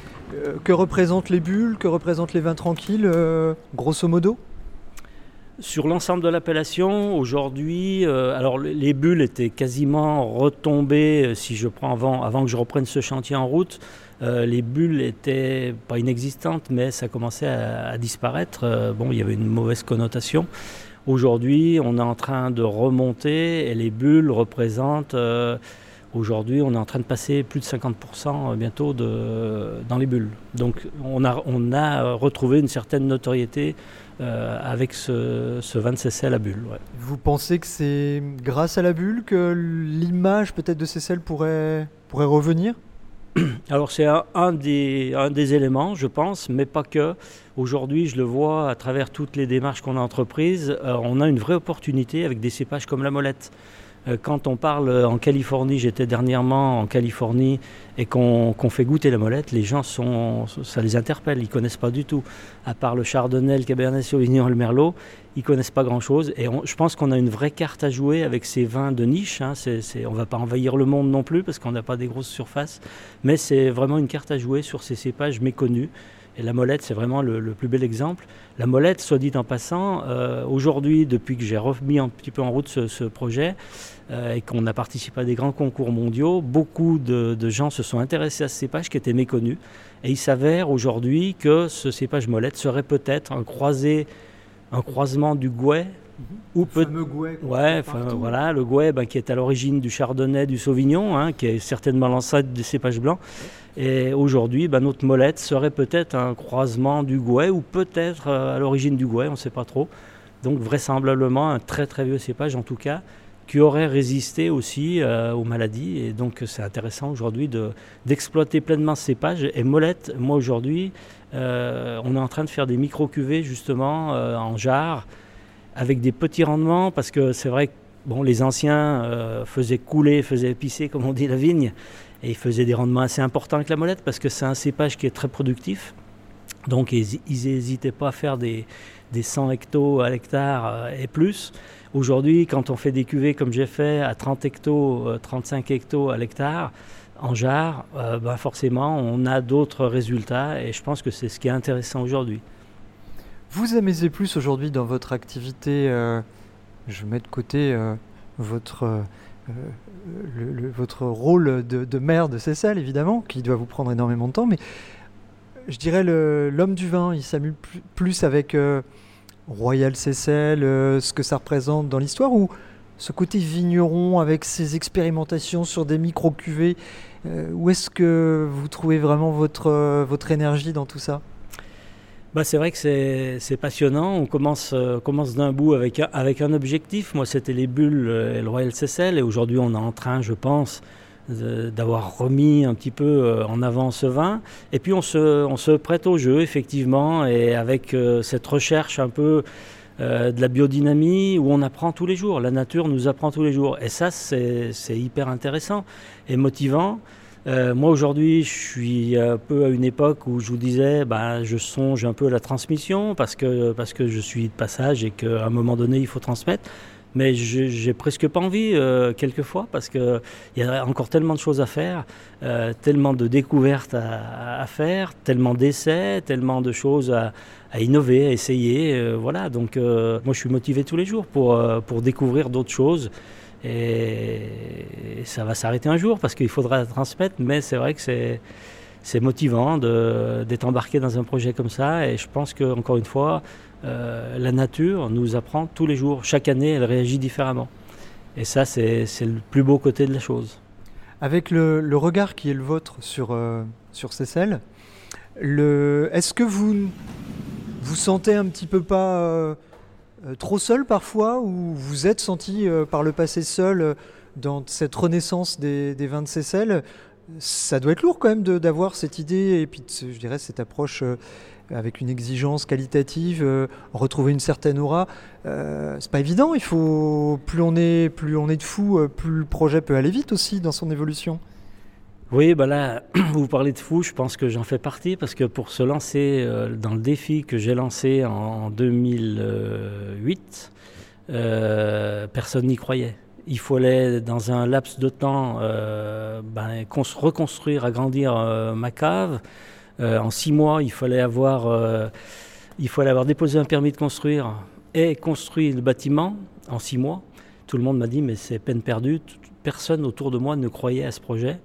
que représentent les bulles, que représentent les vins tranquilles, grosso modo? Sur l'ensemble de l'appellation, aujourd'hui, euh, alors les bulles étaient quasiment retombées, euh, si je prends avant, que je reprenne ce chantier en route, euh, les bulles étaient pas inexistantes, mais ça commençait à, disparaître. bon, il y avait une mauvaise connotation. Aujourd'hui, on est en train de remonter et les bulles représentent, aujourd'hui, on est en train de passer plus de 50% bientôt dans les bulles. Donc on a, retrouvé une certaine notoriété avec ce, ce vin de Cécile à bulle. Vous pensez que c'est grâce à la bulle que l'image peut-être de Cécile pourrait, pourrait revenir? [clears throat] Alors c'est un, des, un des éléments, je pense, mais pas que. Aujourd'hui, je le vois à travers toutes les démarches qu'on a entreprises, euh, on a une vraie opportunité avec des cépages comme la molette. Euh, quand on parle en Californie, j'étais dernièrement en Californie et qu'on fait goûter la molette, les gens sont, ça les interpelle, ils connaissent pas du tout. À part le Chardonnay, le Cabernet Sauvignon le Merlot, ils connaissent pas grand-chose. Et je pense qu'on a une vraie carte à jouer avec ces vins de niche. Hein. on va pas envahir le monde non plus parce qu'on n'a pas des grosses surfaces, mais c'est vraiment une carte à jouer sur ces cépages méconnus. Et la molette, c'est vraiment le, plus bel exemple. La molette, soit dit en passant, euh, aujourd'hui, depuis que j'ai remis un petit peu en route ce, projet euh, et qu'on a participé à des grands concours mondiaux, beaucoup de, gens se sont intéressés à ce cépage qui était méconnu. Et il s'avère aujourd'hui que ce cépage molette serait peut-être un croisé, un croisement du gouet ou peut... fameux gouet. Ouais, voilà, le gouet ben, qui est à l'origine du chardonnay, du sauvignon, hein, qui est certainement l'ancêtre des cépages blancs. Et aujourd'hui, ben, notre molette serait peut-être un croisement du gouet ou peut-être euh, à l'origine du gouet, on ne sait pas trop. Donc vraisemblablement un très très vieux cépage en tout cas, qui aurait résisté aussi euh, aux maladies. Et donc c'est intéressant aujourd'hui d'exploiter pleinement ce cépage. Et molette, moi aujourd'hui, euh, on est en train de faire des micro-cuvées justement en jarre avec des petits rendements, parce que c'est vrai que les anciens faisaient couler, faisaient épicer, comme on dit, la vigne, et ils faisaient des rendements assez importants avec la molette, parce que c'est un cépage qui est très productif. Donc ils n'hésitaient pas à faire des, des 100 hectos à l'hectare euh, et plus. Aujourd'hui, quand on fait des cuvées comme j'ai fait à 30 hectos, 35 euh, hectos à l'hectare, en jarre, ben forcément, on a d'autres résultats et je pense que c'est ce qui est intéressant aujourd'hui. Vous amusez plus aujourd'hui dans votre activité, euh, je mets de côté euh, votre, euh, le, votre rôle de, maire de Cécile, évidemment, qui doit vous prendre énormément de temps, mais je dirais l'homme du vin, il s'amuse plus avec Royal Cécile, ce que ça représente dans l'histoire, ou ce côté vigneron avec ses expérimentations sur des micro-cuvées, où est-ce que vous trouvez vraiment votre, votre énergie dans tout ça? Bah, c'est vrai que c'est passionnant. On commence, euh, commence d'un bout avec un, avec un objectif. Moi, c'était les bulles euh, et le Royal Cecil. Et aujourd'hui, on est en train, je pense, d'avoir remis un petit peu euh, en avant ce vin. Et puis, on se, on se prête au jeu, effectivement. Et avec cette recherche un peu de la biodynamie où on apprend tous les jours. La nature nous apprend tous les jours. Et ça, c'est hyper intéressant et motivant. Euh, moi aujourd'hui, je suis un peu à une époque où je vous disais, bah, je songe un peu à la transmission parce que, parce que je suis de passage et qu'à un moment donné, il faut transmettre. Mais j'ai presque pas envie, euh, quelquefois, parce qu'il y a encore tellement de choses à faire, euh, tellement de découvertes à, faire, tellement d'essais, tellement de choses à, à innover, à essayer. voilà, donc moi je suis motivé tous les jours pour, pour découvrir d'autres choses Et ça va s'arrêter un jour parce qu'il faudra transmettre, mais c'est vrai que c'est, c'est motivant d'être embarqué dans un projet comme ça. Et je pense que encore une fois, euh, la nature nous apprend tous les jours. Chaque année, elle réagit différemment. Et ça, c'est, le plus beau côté de la chose. Avec le, regard qui est le vôtre sur, euh, sur Cécile, le, est-ce que vous vous sentez un petit peu pas euh, trop seul parfois ou vous êtes senti par le passé seul dans cette renaissance des, vins de Cécile ça doit être lourd quand même d'avoir cette idée et puis je dirais cette approche euh, avec une exigence qualitative, euh, retrouver une certaine aura. Euh, c'est pas évident. Il faut plus on est plus on est de fou, plus le projet peut aller vite aussi dans son évolution. Oui, bah là, [clears throat] vous parlez de fou, je pense que j'en fais partie parce que pour se lancer dans le défi que j'ai lancé en 2008, personne n'y croyait il fallait, dans un laps de temps, euh, ben, reconstruire, agrandir euh, ma cave. Euh, en six mois, il fallait, avoir, il fallait avoir déposé un permis de construire et construit le bâtiment en six mois. Tout le monde m'a dit, mais c'est peine perdue. Personne autour de moi ne croyait à ce projet.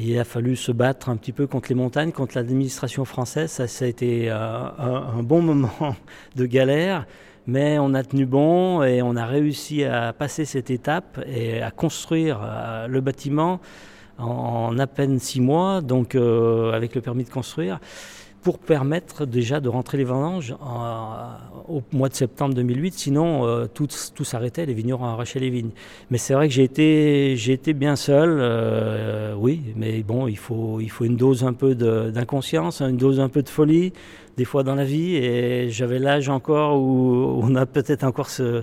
Il a fallu se battre un petit peu contre les montagnes, contre l'administration française. Ça, ça a été un bon [laughs] moment de galère. Mais on a tenu bon et on a réussi à passer cette étape et à construire euh, le bâtiment en, à peine six mois, donc euh, avec le permis de construire pour permettre déjà de rentrer les vendanges au mois de septembre 2008. Sinon, euh, tout, tout s'arrêtait, les vignerons arrachaient les vignes. Mais c'est vrai que j'ai été, j'ai été bien seul, euh, oui, mais bon, il faut, il faut une dose un peu d'inconscience, une dose un peu de folie, des fois dans la vie. Et j'avais l'âge encore où on a peut-être encore ce,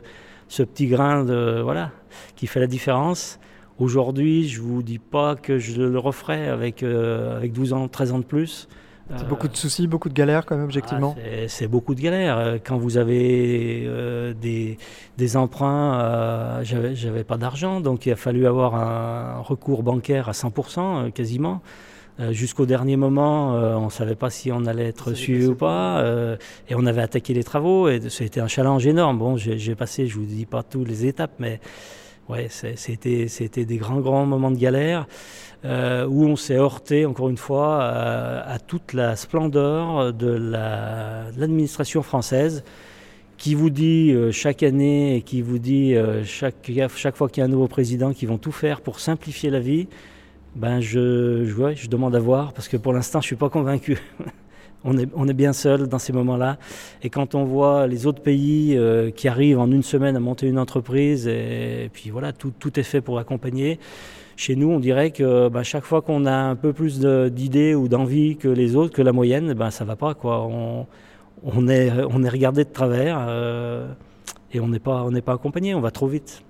petit grain de, voilà, qui fait la différence. Aujourd'hui, je ne vous dis pas que je le referai avec, euh, avec 12 ans, 13 ans de plus. C'est beaucoup de soucis, beaucoup de galères quand même, objectivement. Ah, c'est beaucoup de galères. Euh, quand vous avez euh, des, des, emprunts, euh, j'avais pas d'argent, donc il a fallu avoir un recours bancaire à 100% euh, quasiment. Jusqu'au dernier moment, on ne savait pas si on allait être suivi ou pas, et on avait attaqué les travaux, et c'était un challenge énorme. Bon, j'ai passé, je vous dis pas toutes les étapes, mais ouais, c'était des grands, grands moments de galère. Euh, où on s'est heurté, encore une fois, à, toute la splendeur de l'administration française qui vous dit euh, chaque année et qui vous dit euh, chaque, chaque fois qu'il y a un nouveau président qui vont tout faire pour simplifier la vie, ben je, je, je demande à voir parce que pour l'instant je ne suis pas convaincu. [laughs] on, est, bien seul dans ces moments-là. Et quand on voit les autres pays qui arrivent en une semaine à monter une entreprise et, puis voilà, tout, est fait pour accompagner. Chez nous, on dirait que bah, chaque fois qu'on a un peu plus d'idées ou d'envie que les autres, que la moyenne, ben, ça va pas. Quoi. On, est, regardé de travers euh, et on n'est pas, pas accompagné, on va trop vite.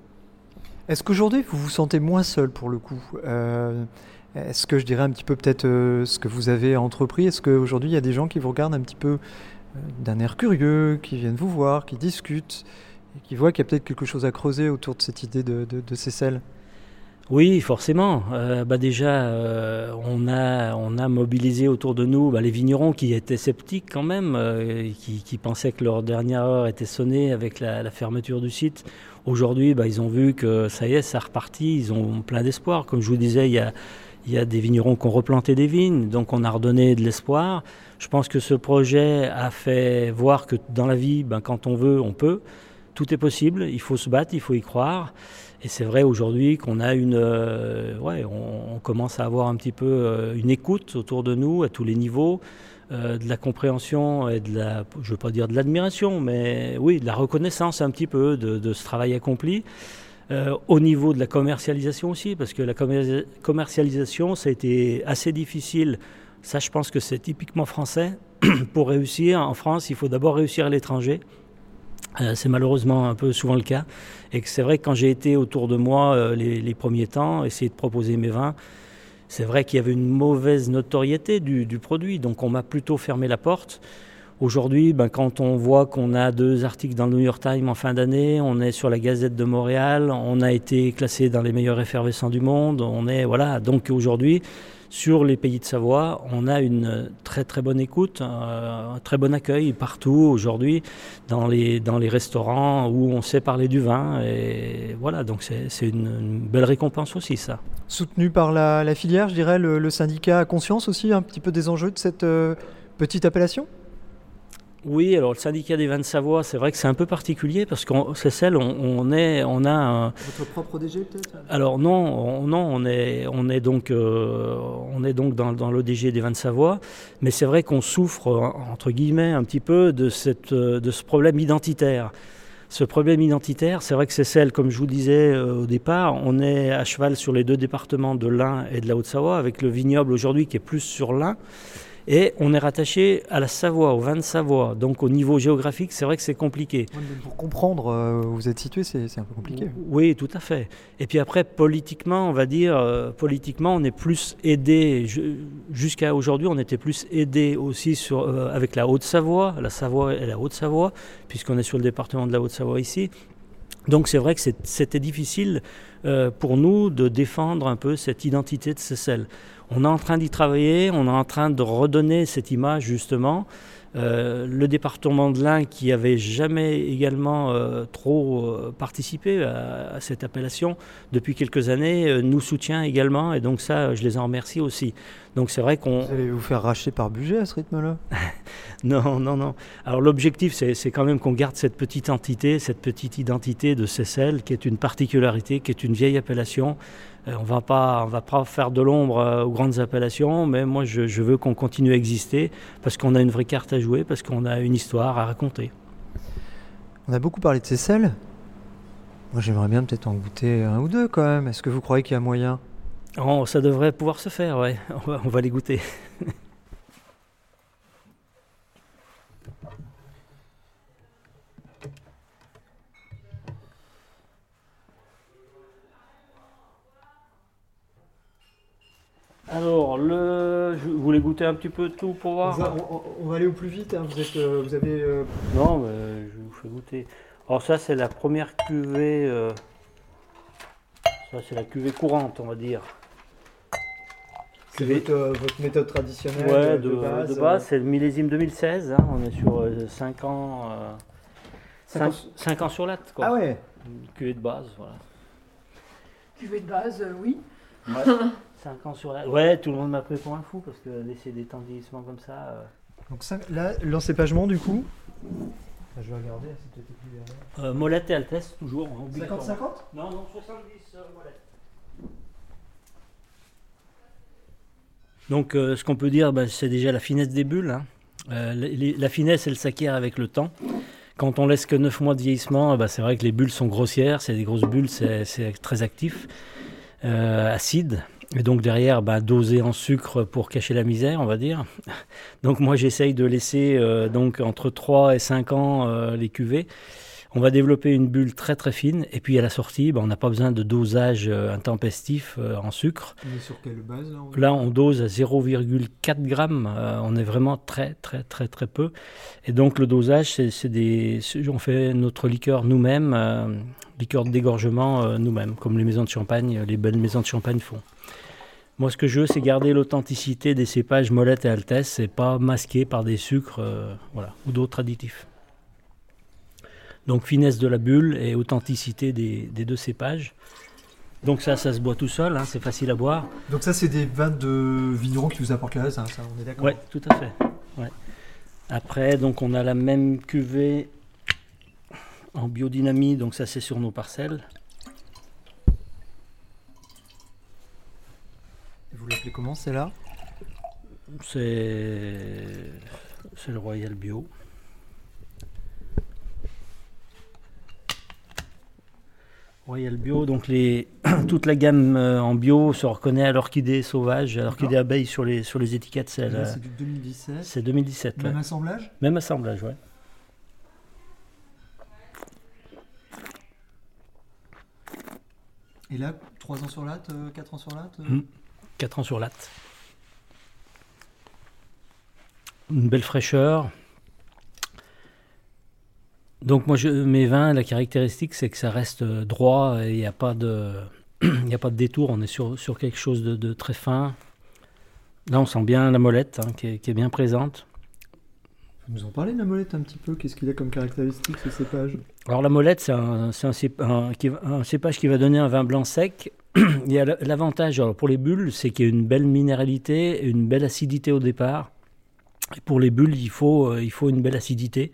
Est-ce qu'aujourd'hui, vous vous sentez moins seul pour le coup? Euh, Est-ce que je dirais un petit peu peut-être euh, ce que vous avez entrepris? Est-ce qu'aujourd'hui, il y a des gens qui vous regardent un petit peu d'un air curieux, qui viennent vous voir, qui discutent, et qui voient qu'il y a peut-être quelque chose à creuser autour de cette idée de, de, oui, forcément. Euh, bah déjà, euh, on, a, on a mobilisé autour de nous bah, les vignerons qui étaient sceptiques quand même, euh, qui, pensaient que leur dernière heure était sonnée avec la, la fermeture du site. Aujourd'hui, bah, ils ont vu que ça y est, ça reparti, ils ont plein d'espoir. Comme je vous disais, il y a, il y a des vignerons qui ont replanté des vignes, donc on a redonné de l'espoir. Je pense que ce projet a fait voir que dans la vie, ben, quand on veut, on peut. Tout est possible, il faut se battre, il faut y croire. Et c'est vrai aujourd'hui qu'on a une, euh, ouais, on, commence à avoir un petit peu euh, une écoute autour de nous à tous les niveaux, euh, de la compréhension et de la, je veux pas dire de l'admiration, mais oui, de la reconnaissance un petit peu de, de ce travail accompli. Au niveau de la commercialisation aussi, parce que la commercialisation, ça a été assez difficile. Ça, je pense que c'est typiquement français. [clears throat] Pour réussir en France, il faut d'abord réussir à l'étranger. Euh, c'est malheureusement un peu souvent le cas. Et c'est vrai que quand j'ai été autour de moi euh, les, premiers temps, essayer de proposer mes vins, c'est vrai qu'il y avait une mauvaise notoriété du, produit. Donc on m'a plutôt fermé la porte. Aujourd'hui, ben, quand on voit qu'on a deux articles dans le New York Times en fin d'année, on est sur la Gazette de Montréal, on a été classé dans les meilleurs effervescents du monde, on est voilà. Donc aujourd'hui, sur les pays de Savoie, on a une très très bonne écoute, euh, un très bon accueil partout aujourd'hui dans les, dans les restaurants où on sait parler du vin. Et voilà, donc c'est une, belle récompense aussi ça. Soutenu par la, filière, je dirais, le, syndicat a conscience aussi un petit peu des enjeux de cette euh, petite appellation? Oui, alors le syndicat des vins de Savoie, c'est vrai que c'est un peu particulier parce qu'on c'est celle on, on, est on a un... votre propre DG peut-être Alors non, on, non, on est on est donc euh, on est donc dans, dans l'ODG des vins de Savoie, mais c'est vrai qu'on souffre entre guillemets un petit peu de cette de ce problème identitaire. Ce problème identitaire, c'est vrai que c'est celle, comme je vous disais euh, au départ, on est à cheval sur les deux départements de l'Ain et de la Haute-Savoie, avec le vignoble aujourd'hui qui est plus sur l'Ain. Et on est rattaché à la Savoie, au vin de Savoie. Donc au niveau géographique, c'est vrai que c'est compliqué. pour comprendre euh, où vous êtes situé, c'est un peu compliqué. Oui, tout à fait. Et puis après, politiquement, on va dire, euh, politiquement, on est plus aidé. Jusqu'à aujourd'hui, on était plus aidé aussi sur, euh, avec la Haute-Savoie, la Savoie et la Haute-Savoie, puisqu'on est sur le département de la Haute-Savoie ici. Donc c'est vrai que c'était difficile pour nous de défendre un peu cette identité de Cécile. On est en train d'y travailler, on est en train de redonner cette image justement. Euh, le département de l'Ain, qui avait jamais également euh, trop euh, participé à, cette appellation depuis quelques années, nous soutient également et donc ça, je les en remercie aussi. Donc c'est vrai qu'on. Vous allez vous faire racheter par budget à ce rythme-là? [laughs] Non, non, non. Alors l'objectif, c'est quand même qu'on garde cette petite entité, cette petite identité de Cécile, qui est une particularité, qui est une vieille appellation. Euh, on va pas, va pas faire de l'ombre euh, aux grandes appellations, mais moi je, veux qu'on continue à exister parce qu'on a une vraie carte à jouer, parce qu'on a une histoire à raconter. On a beaucoup parlé de Cécile. Moi j'aimerais bien peut-être en goûter un ou deux quand même. Est-ce que vous croyez qu'il y a moyen? Oh, Ça devrait pouvoir se faire, ouais. [laughs] on va les goûter. [laughs] Alors, le... vous voulez goûter un petit peu tout pour voir on va, aller au plus vite. Hein. Vous, êtes, euh, vous avez. Euh, non, mais je vous fais goûter. Alors, ça, c'est la première cuvée. Euh, ça, c'est la cuvée courante, on va dire. C'est votre, méthode traditionnelle ouais, de, base, c'est le millésime 2016. Hein. on est sur 5 ans. 5, ans sur latte, quoi. Ah ouais cuvée de base, voilà. Cuvée de base, oui. [laughs] 5 ans sur la. Ouais, tout le monde m'a pris pour un fou parce que laisser des temps de vieillissement comme ça. Euh. Donc ça, là, l'encépagement du coup ah, Je vais regarder, c'est peut-être plus derrière. Euh, molette et Altesse, toujours. 50-50 Non, non, 70 euh, molette. Donc ce qu'on peut dire, bah, c'est déjà la finesse des bulles. Hein. la finesse, elle s'acquiert avec le temps. Quand on laisse que 9 mois de vieillissement, bah, c'est vrai que les bulles sont grossières, c'est des grosses bulles, c'est très actif, acide. Et donc derrière, bah, doser en sucre pour cacher la misère, on va dire. [laughs] Donc moi j'essaye de laisser euh, donc entre 3 et 5 ans euh, les cuvées. On va développer une bulle très très fine et puis à la sortie, bah, on n'a pas besoin de dosage euh, intempestif en sucre. On est sur quelle base là on, là, on dose à 0,4 grammes. on est vraiment très très très très peu. Et donc le dosage, c'est des, on fait notre liqueur nous-mêmes, liqueur de dégorgement nous-mêmes, comme les maisons de champagne, les belles maisons de champagne font. Moi, ce que je veux, c'est garder l'authenticité des cépages Molette et Altesse et pas masquer par des sucres euh, voilà, ou d'autres additifs. Donc, finesse de la bulle et authenticité des, deux cépages. Donc ça, ça se boit tout seul, hein, c'est facile à boire. Donc ça, c'est des vins de vignerons qui vous apportent la ça, on est d'accord? Oui, tout à fait. Après, donc on a la même cuvée en biodynamie, donc ça c'est sur nos parcelles. Vous l'appelez comment c'est là C'est c'est le Royal Bio. Royal Bio, donc les, [clears throat] toute la gamme euh, en bio se reconnaît à l'orchidée sauvage, à l'orchidée abeille sur les, sur les étiquettes. C'est du 2017 C'est 2017. Même assemblage Même assemblage, ouais. Et là, 3 ans sur latte, 4 ans sur latte 4 ans sur latte. Une belle fraîcheur. Donc moi, je, mes vins, la caractéristique, c'est que ça reste droit et il n'y a pas de, [clears throat] il a pas de détour. On est sur, sur quelque chose de, de très fin. Là, on sent bien la molette hein, qui, est, qui est bien présente. Vous nous en parlez de la molette un petit peu? Qu'est-ce qu'il a comme caractéristique ce cépage? Alors la molette, c'est un cépage qui va donner un vin blanc sec. L'avantage pour les bulles, c'est qu'il y a une belle minéralité, une belle acidité au départ. Et pour les bulles, il faut, euh, une belle acidité.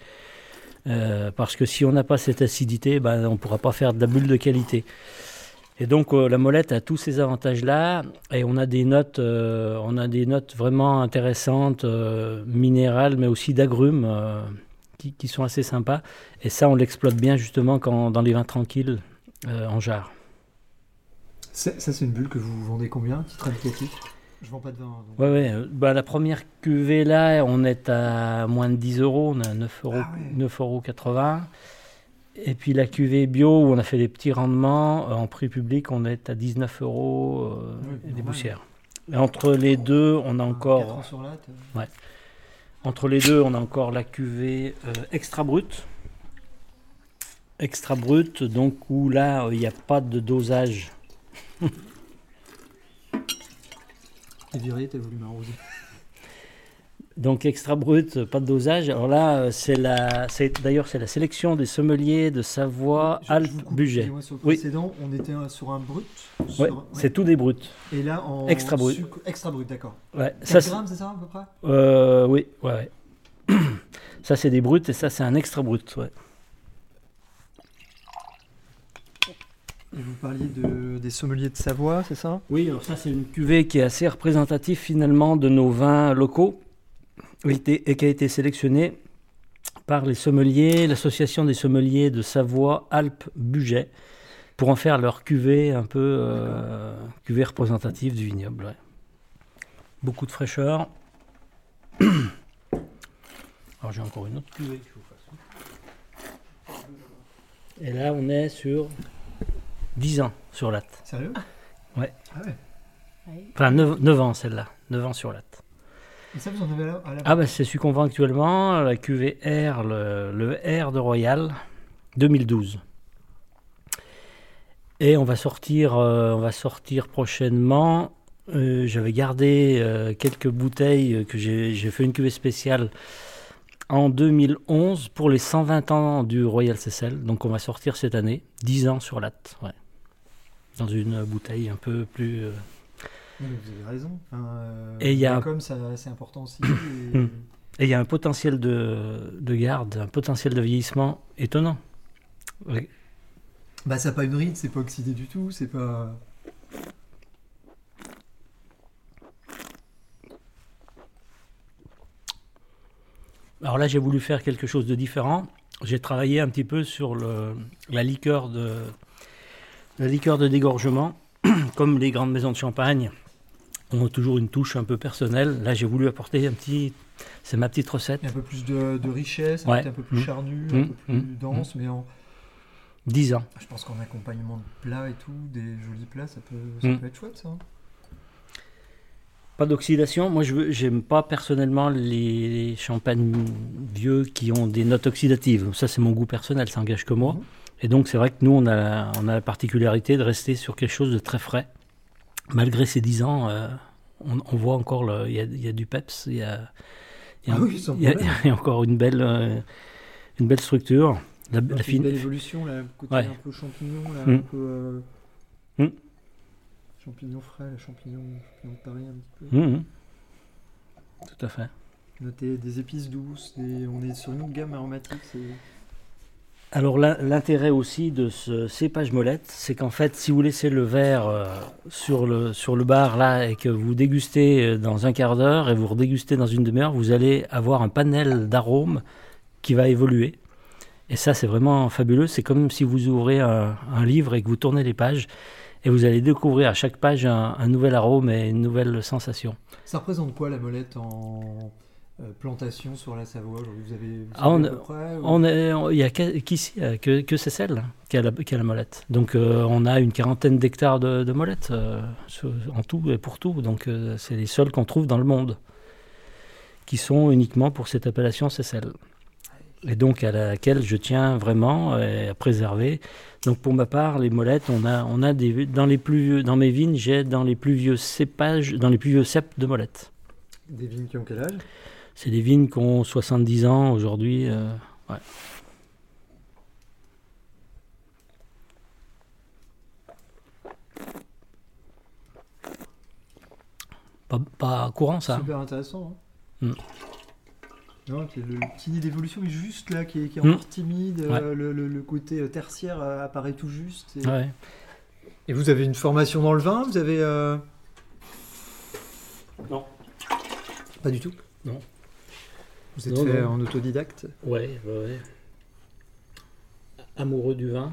Euh, parce que si on n'a pas cette acidité, ben, on ne pourra pas faire de la bulle de qualité. Et donc euh, la molette a tous ces avantages-là, et on a des notes, vraiment intéressantes, minérales, mais aussi d'agrumes, qui, sont assez sympas. Et ça, on l'exploite bien justement dans les vins tranquilles en jarre. C'est- Ça, c'est une bulle que vous vendez combien Titre indicatif? Je vends pas de vin. donc. Ouais, ouais. euh, Bah, la première cuvée là, on est à moins de 10 euros, on est à 9 euros, Ah ouais. 9 euros 80. Et puis la cuvée bio où on a fait des petits rendements, euh, en prix public, on est à 19 euros euh, Oui, des poussières. Et entre les deux, on a encore, ans sur latte, entre les deux, on a encore la cuvée euh, extra brute. Extra brute, donc où là, euh, il n'y a pas de dosage. Et viré, t'as voulu m'arroser. Donc extra brut, pas de dosage. Alors là, c'est la, c'est d'ailleurs c'est la sélection des sommeliers de Savoie, Je- Alpes, coupe, Sur le Oui. précédent, on était sur un brut. sur- Ouais, ouais. c'est tout des bruts. Et là, en Extra brut. sucre- Extra brut, d'accord. Ouais, 4 ça, grammes, c'est ça à peu près? Euh, oui, ouais, ouais. [clears throat] ça c'est des bruts et ça c'est un extra brut. Ouais. Vous parliez de, des sommeliers de Savoie, c'est ça? Oui, alors ça c'est une cuvée qui est assez représentative finalement de nos vins locaux et qui- a été sélectionnée par les sommeliers, l'association des sommeliers de Savoie, Alpes, Bugey, pour en faire leur cuvée un peu euh, cuvée représentative du vignoble. ouais. Beaucoup de fraîcheur. [coughs] Alors j'ai encore une autre cuvée qu'il faut faire. Et là on est sur 10 ans sur latte. Sérieux? Ouais. Ah ouais. Enfin 9, ans celle-là, 9 ans sur latte. Et ça, vous en avez à la, à la- Ah bah c'est celui qu'on vend actuellement, la cuvée R, le, le R de Royal 2012. Et on va sortir, euh, on va sortir prochainement. euh, J'avais gardé euh, quelques bouteilles euh, que j'ai j'ai fait une cuvée spéciale en 2011 pour les 120 ans du Royal Cecil. Donc on va sortir cette année, 10 ans sur latte, ouais. Dans une bouteille un peu plus. euh, vous avez raison. Enfin, euh, Et il y a un- Comme ça, c'est important aussi. [coughs] et- Hmm. Et il y a un potentiel de, de garde, un potentiel de vieillissement étonnant. Oui. Bah, ça n'a pas une ride, c'est pas oxydé du tout, c'est pas. Alors là, j'ai voulu faire quelque chose de différent. J'ai travaillé un petit peu sur le, la liqueur de la liqueur de dégorgement, [clears throat] comme les grandes maisons de champagne ont toujours une touche un peu personnelle. Là, j'ai voulu apporter un petit, c'est ma petite recette. Un peu plus de, de richesse, un Ouais. côté un peu plus Hmm. charnu, un peu plus Hmm. dense, mais en, 10 ans. je pense qu'en accompagnement de plats et tout, des jolis plats, ça peut, ça peut être chouette ça. hein. Pas d'oxydation. Moi, je j'aime pas personnellement les champagnes vieux qui ont des notes oxydatives. Ça, c'est mon goût personnel, ça engage que moi. Et donc, c'est vrai que nous, on a, on a la particularité de rester sur quelque chose de très frais. Malgré ces 10 ans, euh, on, on voit encore, il y y a du peps, il y a, y a- Ah oui, [laughs] y a- encore une belle, euh, une belle structure. La, la peu fine- belle évolution, là, le côté Ouais. un peu champignon, là, Hmm. un peu. euh, Hmm. Champignon frais, le champignon, champignon de Paris un petit peu. Mhm. Tout à fait. Noter des épices douces, des- on est sur une gamme aromatique. c'est- Alors l'in- l'intérêt aussi de ce cépage molette, c'est qu'en fait, si vous laissez le verre euh, sur, le, bar là et que vous dégustez euh, dans un quart d'heure et vous redégustez dans une demi-heure, vous allez avoir un panel d'arômes qui va évoluer. Et ça, c'est vraiment fabuleux. C'est comme si vous ouvrez un, livre et que vous tournez les pages et vous allez découvrir à chaque page un, un nouvel arôme et une nouvelle sensation. Ça représente quoi la molette en plantation sur la Savoie aujourd'hui Vous avez, vous Ah, savez on- à peu près ou- On est, on- il y a qu'ici euh, que, que c'est celle qui a la, qui a la molette? Donc euh, on a une quarantaine d'hectares de, de molettes euh, en tout et pour tout. Donc euh, c'est les seuls qu'on trouve dans le monde qui sont uniquement pour cette appellation Cécelle. et donc à laquelle je tiens vraiment euh, à préserver. Donc pour ma part, les molettes, on a, on a des, dans, les plus vieux, dans mes vignes, j'ai dans les plus vieux cépages, dans les plus vieux cèpes de molettes. Des vignes qui ont quel âge? C'est des vignes qui ont 70 ans aujourd'hui. euh, ouais. Pas, pas courant ça. hein. Super intéressant. Mm. Non, le petit nid d'évolution est juste là, qui est, qui est Mm. encore timide. Ouais. euh, le, le- le côté euh, tertiaire apparaît tout juste. Et, Ouais. et vous avez une formation dans le vin Vous avez. euh, Non. Pas du tout? Non. Vous êtes Non, fait non. en autodidacte Ouais. Amoureux du vin.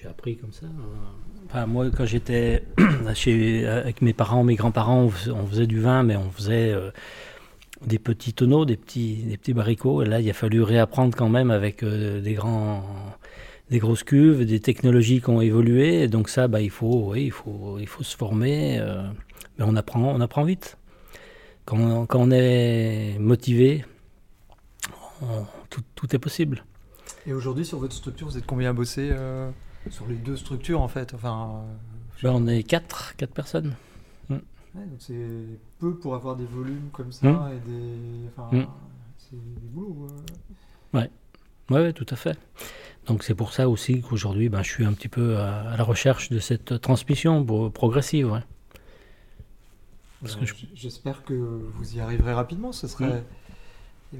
J'ai appris comme ça. euh. Enfin, moi, quand j'étais [clears throat] chez avec mes parents, mes grands-parents, on faisait, on faisait du vin, mais on faisait euh, des petits tonneaux, des petits, des petits baricots. Et là, il a fallu réapprendre quand même avec euh, des grands, des grosses cuves, des technologies qui ont évolué. Et donc ça, bah, il faut, oui, il faut, il faut se former. euh, mais on apprend, on apprend vite. Quand on, quand on est motivé, on- tout, tout est possible. Et aujourd'hui, sur votre structure, vous êtes combien à bosser euh, Sur les deux structures, en fait? Enfin. euh, Ben, on est quatre, quatre personnes. ouais, donc c'est peu pour avoir des volumes comme ça Mm. et des. Enfin, Mm. c'est des boulots. euh. Oui, ouais, tout à fait. Donc c'est pour ça aussi qu'aujourd'hui, ben, je suis un petit peu à, à la recherche de cette transmission pro- progressive. ouais. Parce que Euh, je- J'espère que vous y arriverez rapidement. Ce serait.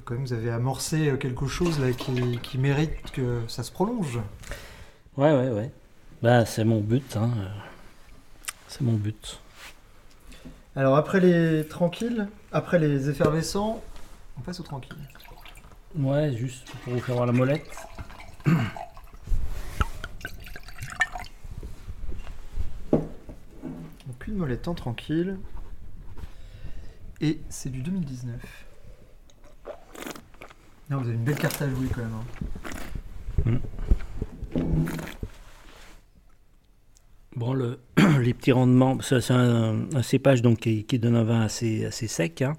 Quand même, vous avez amorcé euh, quelque chose là qui, qui mérite que ça se prolonge. Ouais, ouais, ouais. Ben, c'est mon but. hein, euh, C'est mon but. Alors après les tranquilles, après les effervescents, on passe aux tranquilles. Ouais, juste pour vous faire voir la molette. Donc une molette en tranquille. Et c'est du 2019. Non, vous avez une belle carte à jouer quand même. hein. Bon, le, [clears throat] les petits rendements, c'est un, un cépage donc, qui, qui donne un vin assez, assez sec, hein,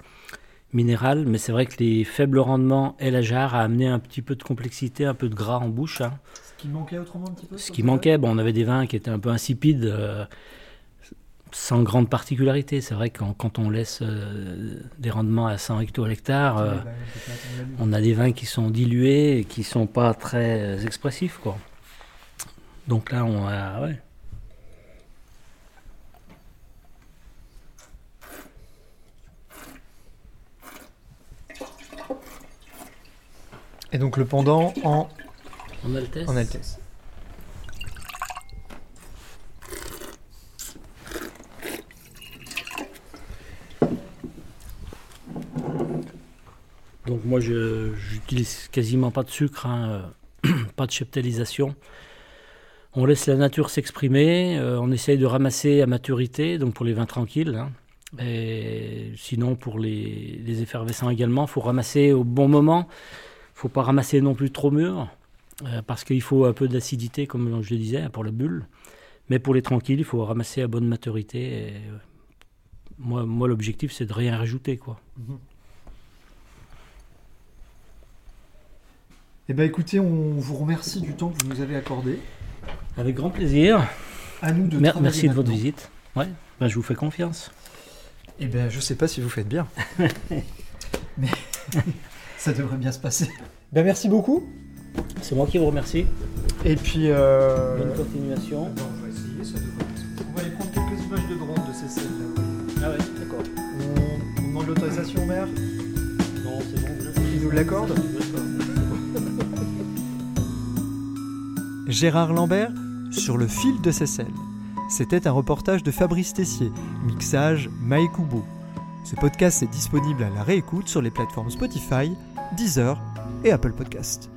minéral, mais c'est vrai que les faibles rendements et la jarre a amené un petit peu de complexité, un peu de gras en bouche. hein. Ce qui manquait autrement un petit peu Ce qui manquait, bon, on avait des vins qui étaient un peu insipides, euh, sans grande particularité. C'est vrai que quand, on laisse euh, des rendements à 100 hecto hectares, Ouais, euh, on a des vins qui sont dilués et qui sont pas très euh, expressifs, quoi. Donc là, on a, ouais. Et donc le pendant en, En Altesse. en Altesse. Donc moi, j'utilise quasiment pas de sucre, hein, euh, [clears throat] pas de cheptélisation. On laisse la nature s'exprimer, euh, on essaye de ramasser à maturité, donc pour les vins tranquilles. hein. Sinon, pour les, effervescents également, il faut ramasser au bon moment. Il faut pas ramasser non plus trop mûr, euh, parce qu'il faut un peu d'acidité, comme je le disais, pour la bulle. Mais pour les tranquilles, il faut ramasser à bonne maturité. Moi, moi l'objectif, c'est de rien rajouter, quoi. Eh ben écoutez, on vous remercie du temps que vous nous avez accordé. Avec grand plaisir. À nous de Mer- merci de votre visite. Ouais, ben, je vous fais confiance. Eh ben je sais pas si vous faites bien. [laughs] Mais [laughs] ça devrait bien se passer. Ben merci beaucoup. C'est moi qui vous remercie. Et puis euh... Bonne continuation. ben, on va essayer, ça devrait bien se passer. On va aller prendre quelques images de drone de ces scènes. là. Ah ouais, d'accord. On, on demande l'autorisation au maire? Non, c'est bon. Il nous l'accorde? Gérard Lambert sur le fil de Seyssel. C'était un reportage de Fabrice Tessier, mixage Maekubo. Ce podcast est disponible à la réécoute sur les plateformes Spotify, Deezer et Apple Podcast.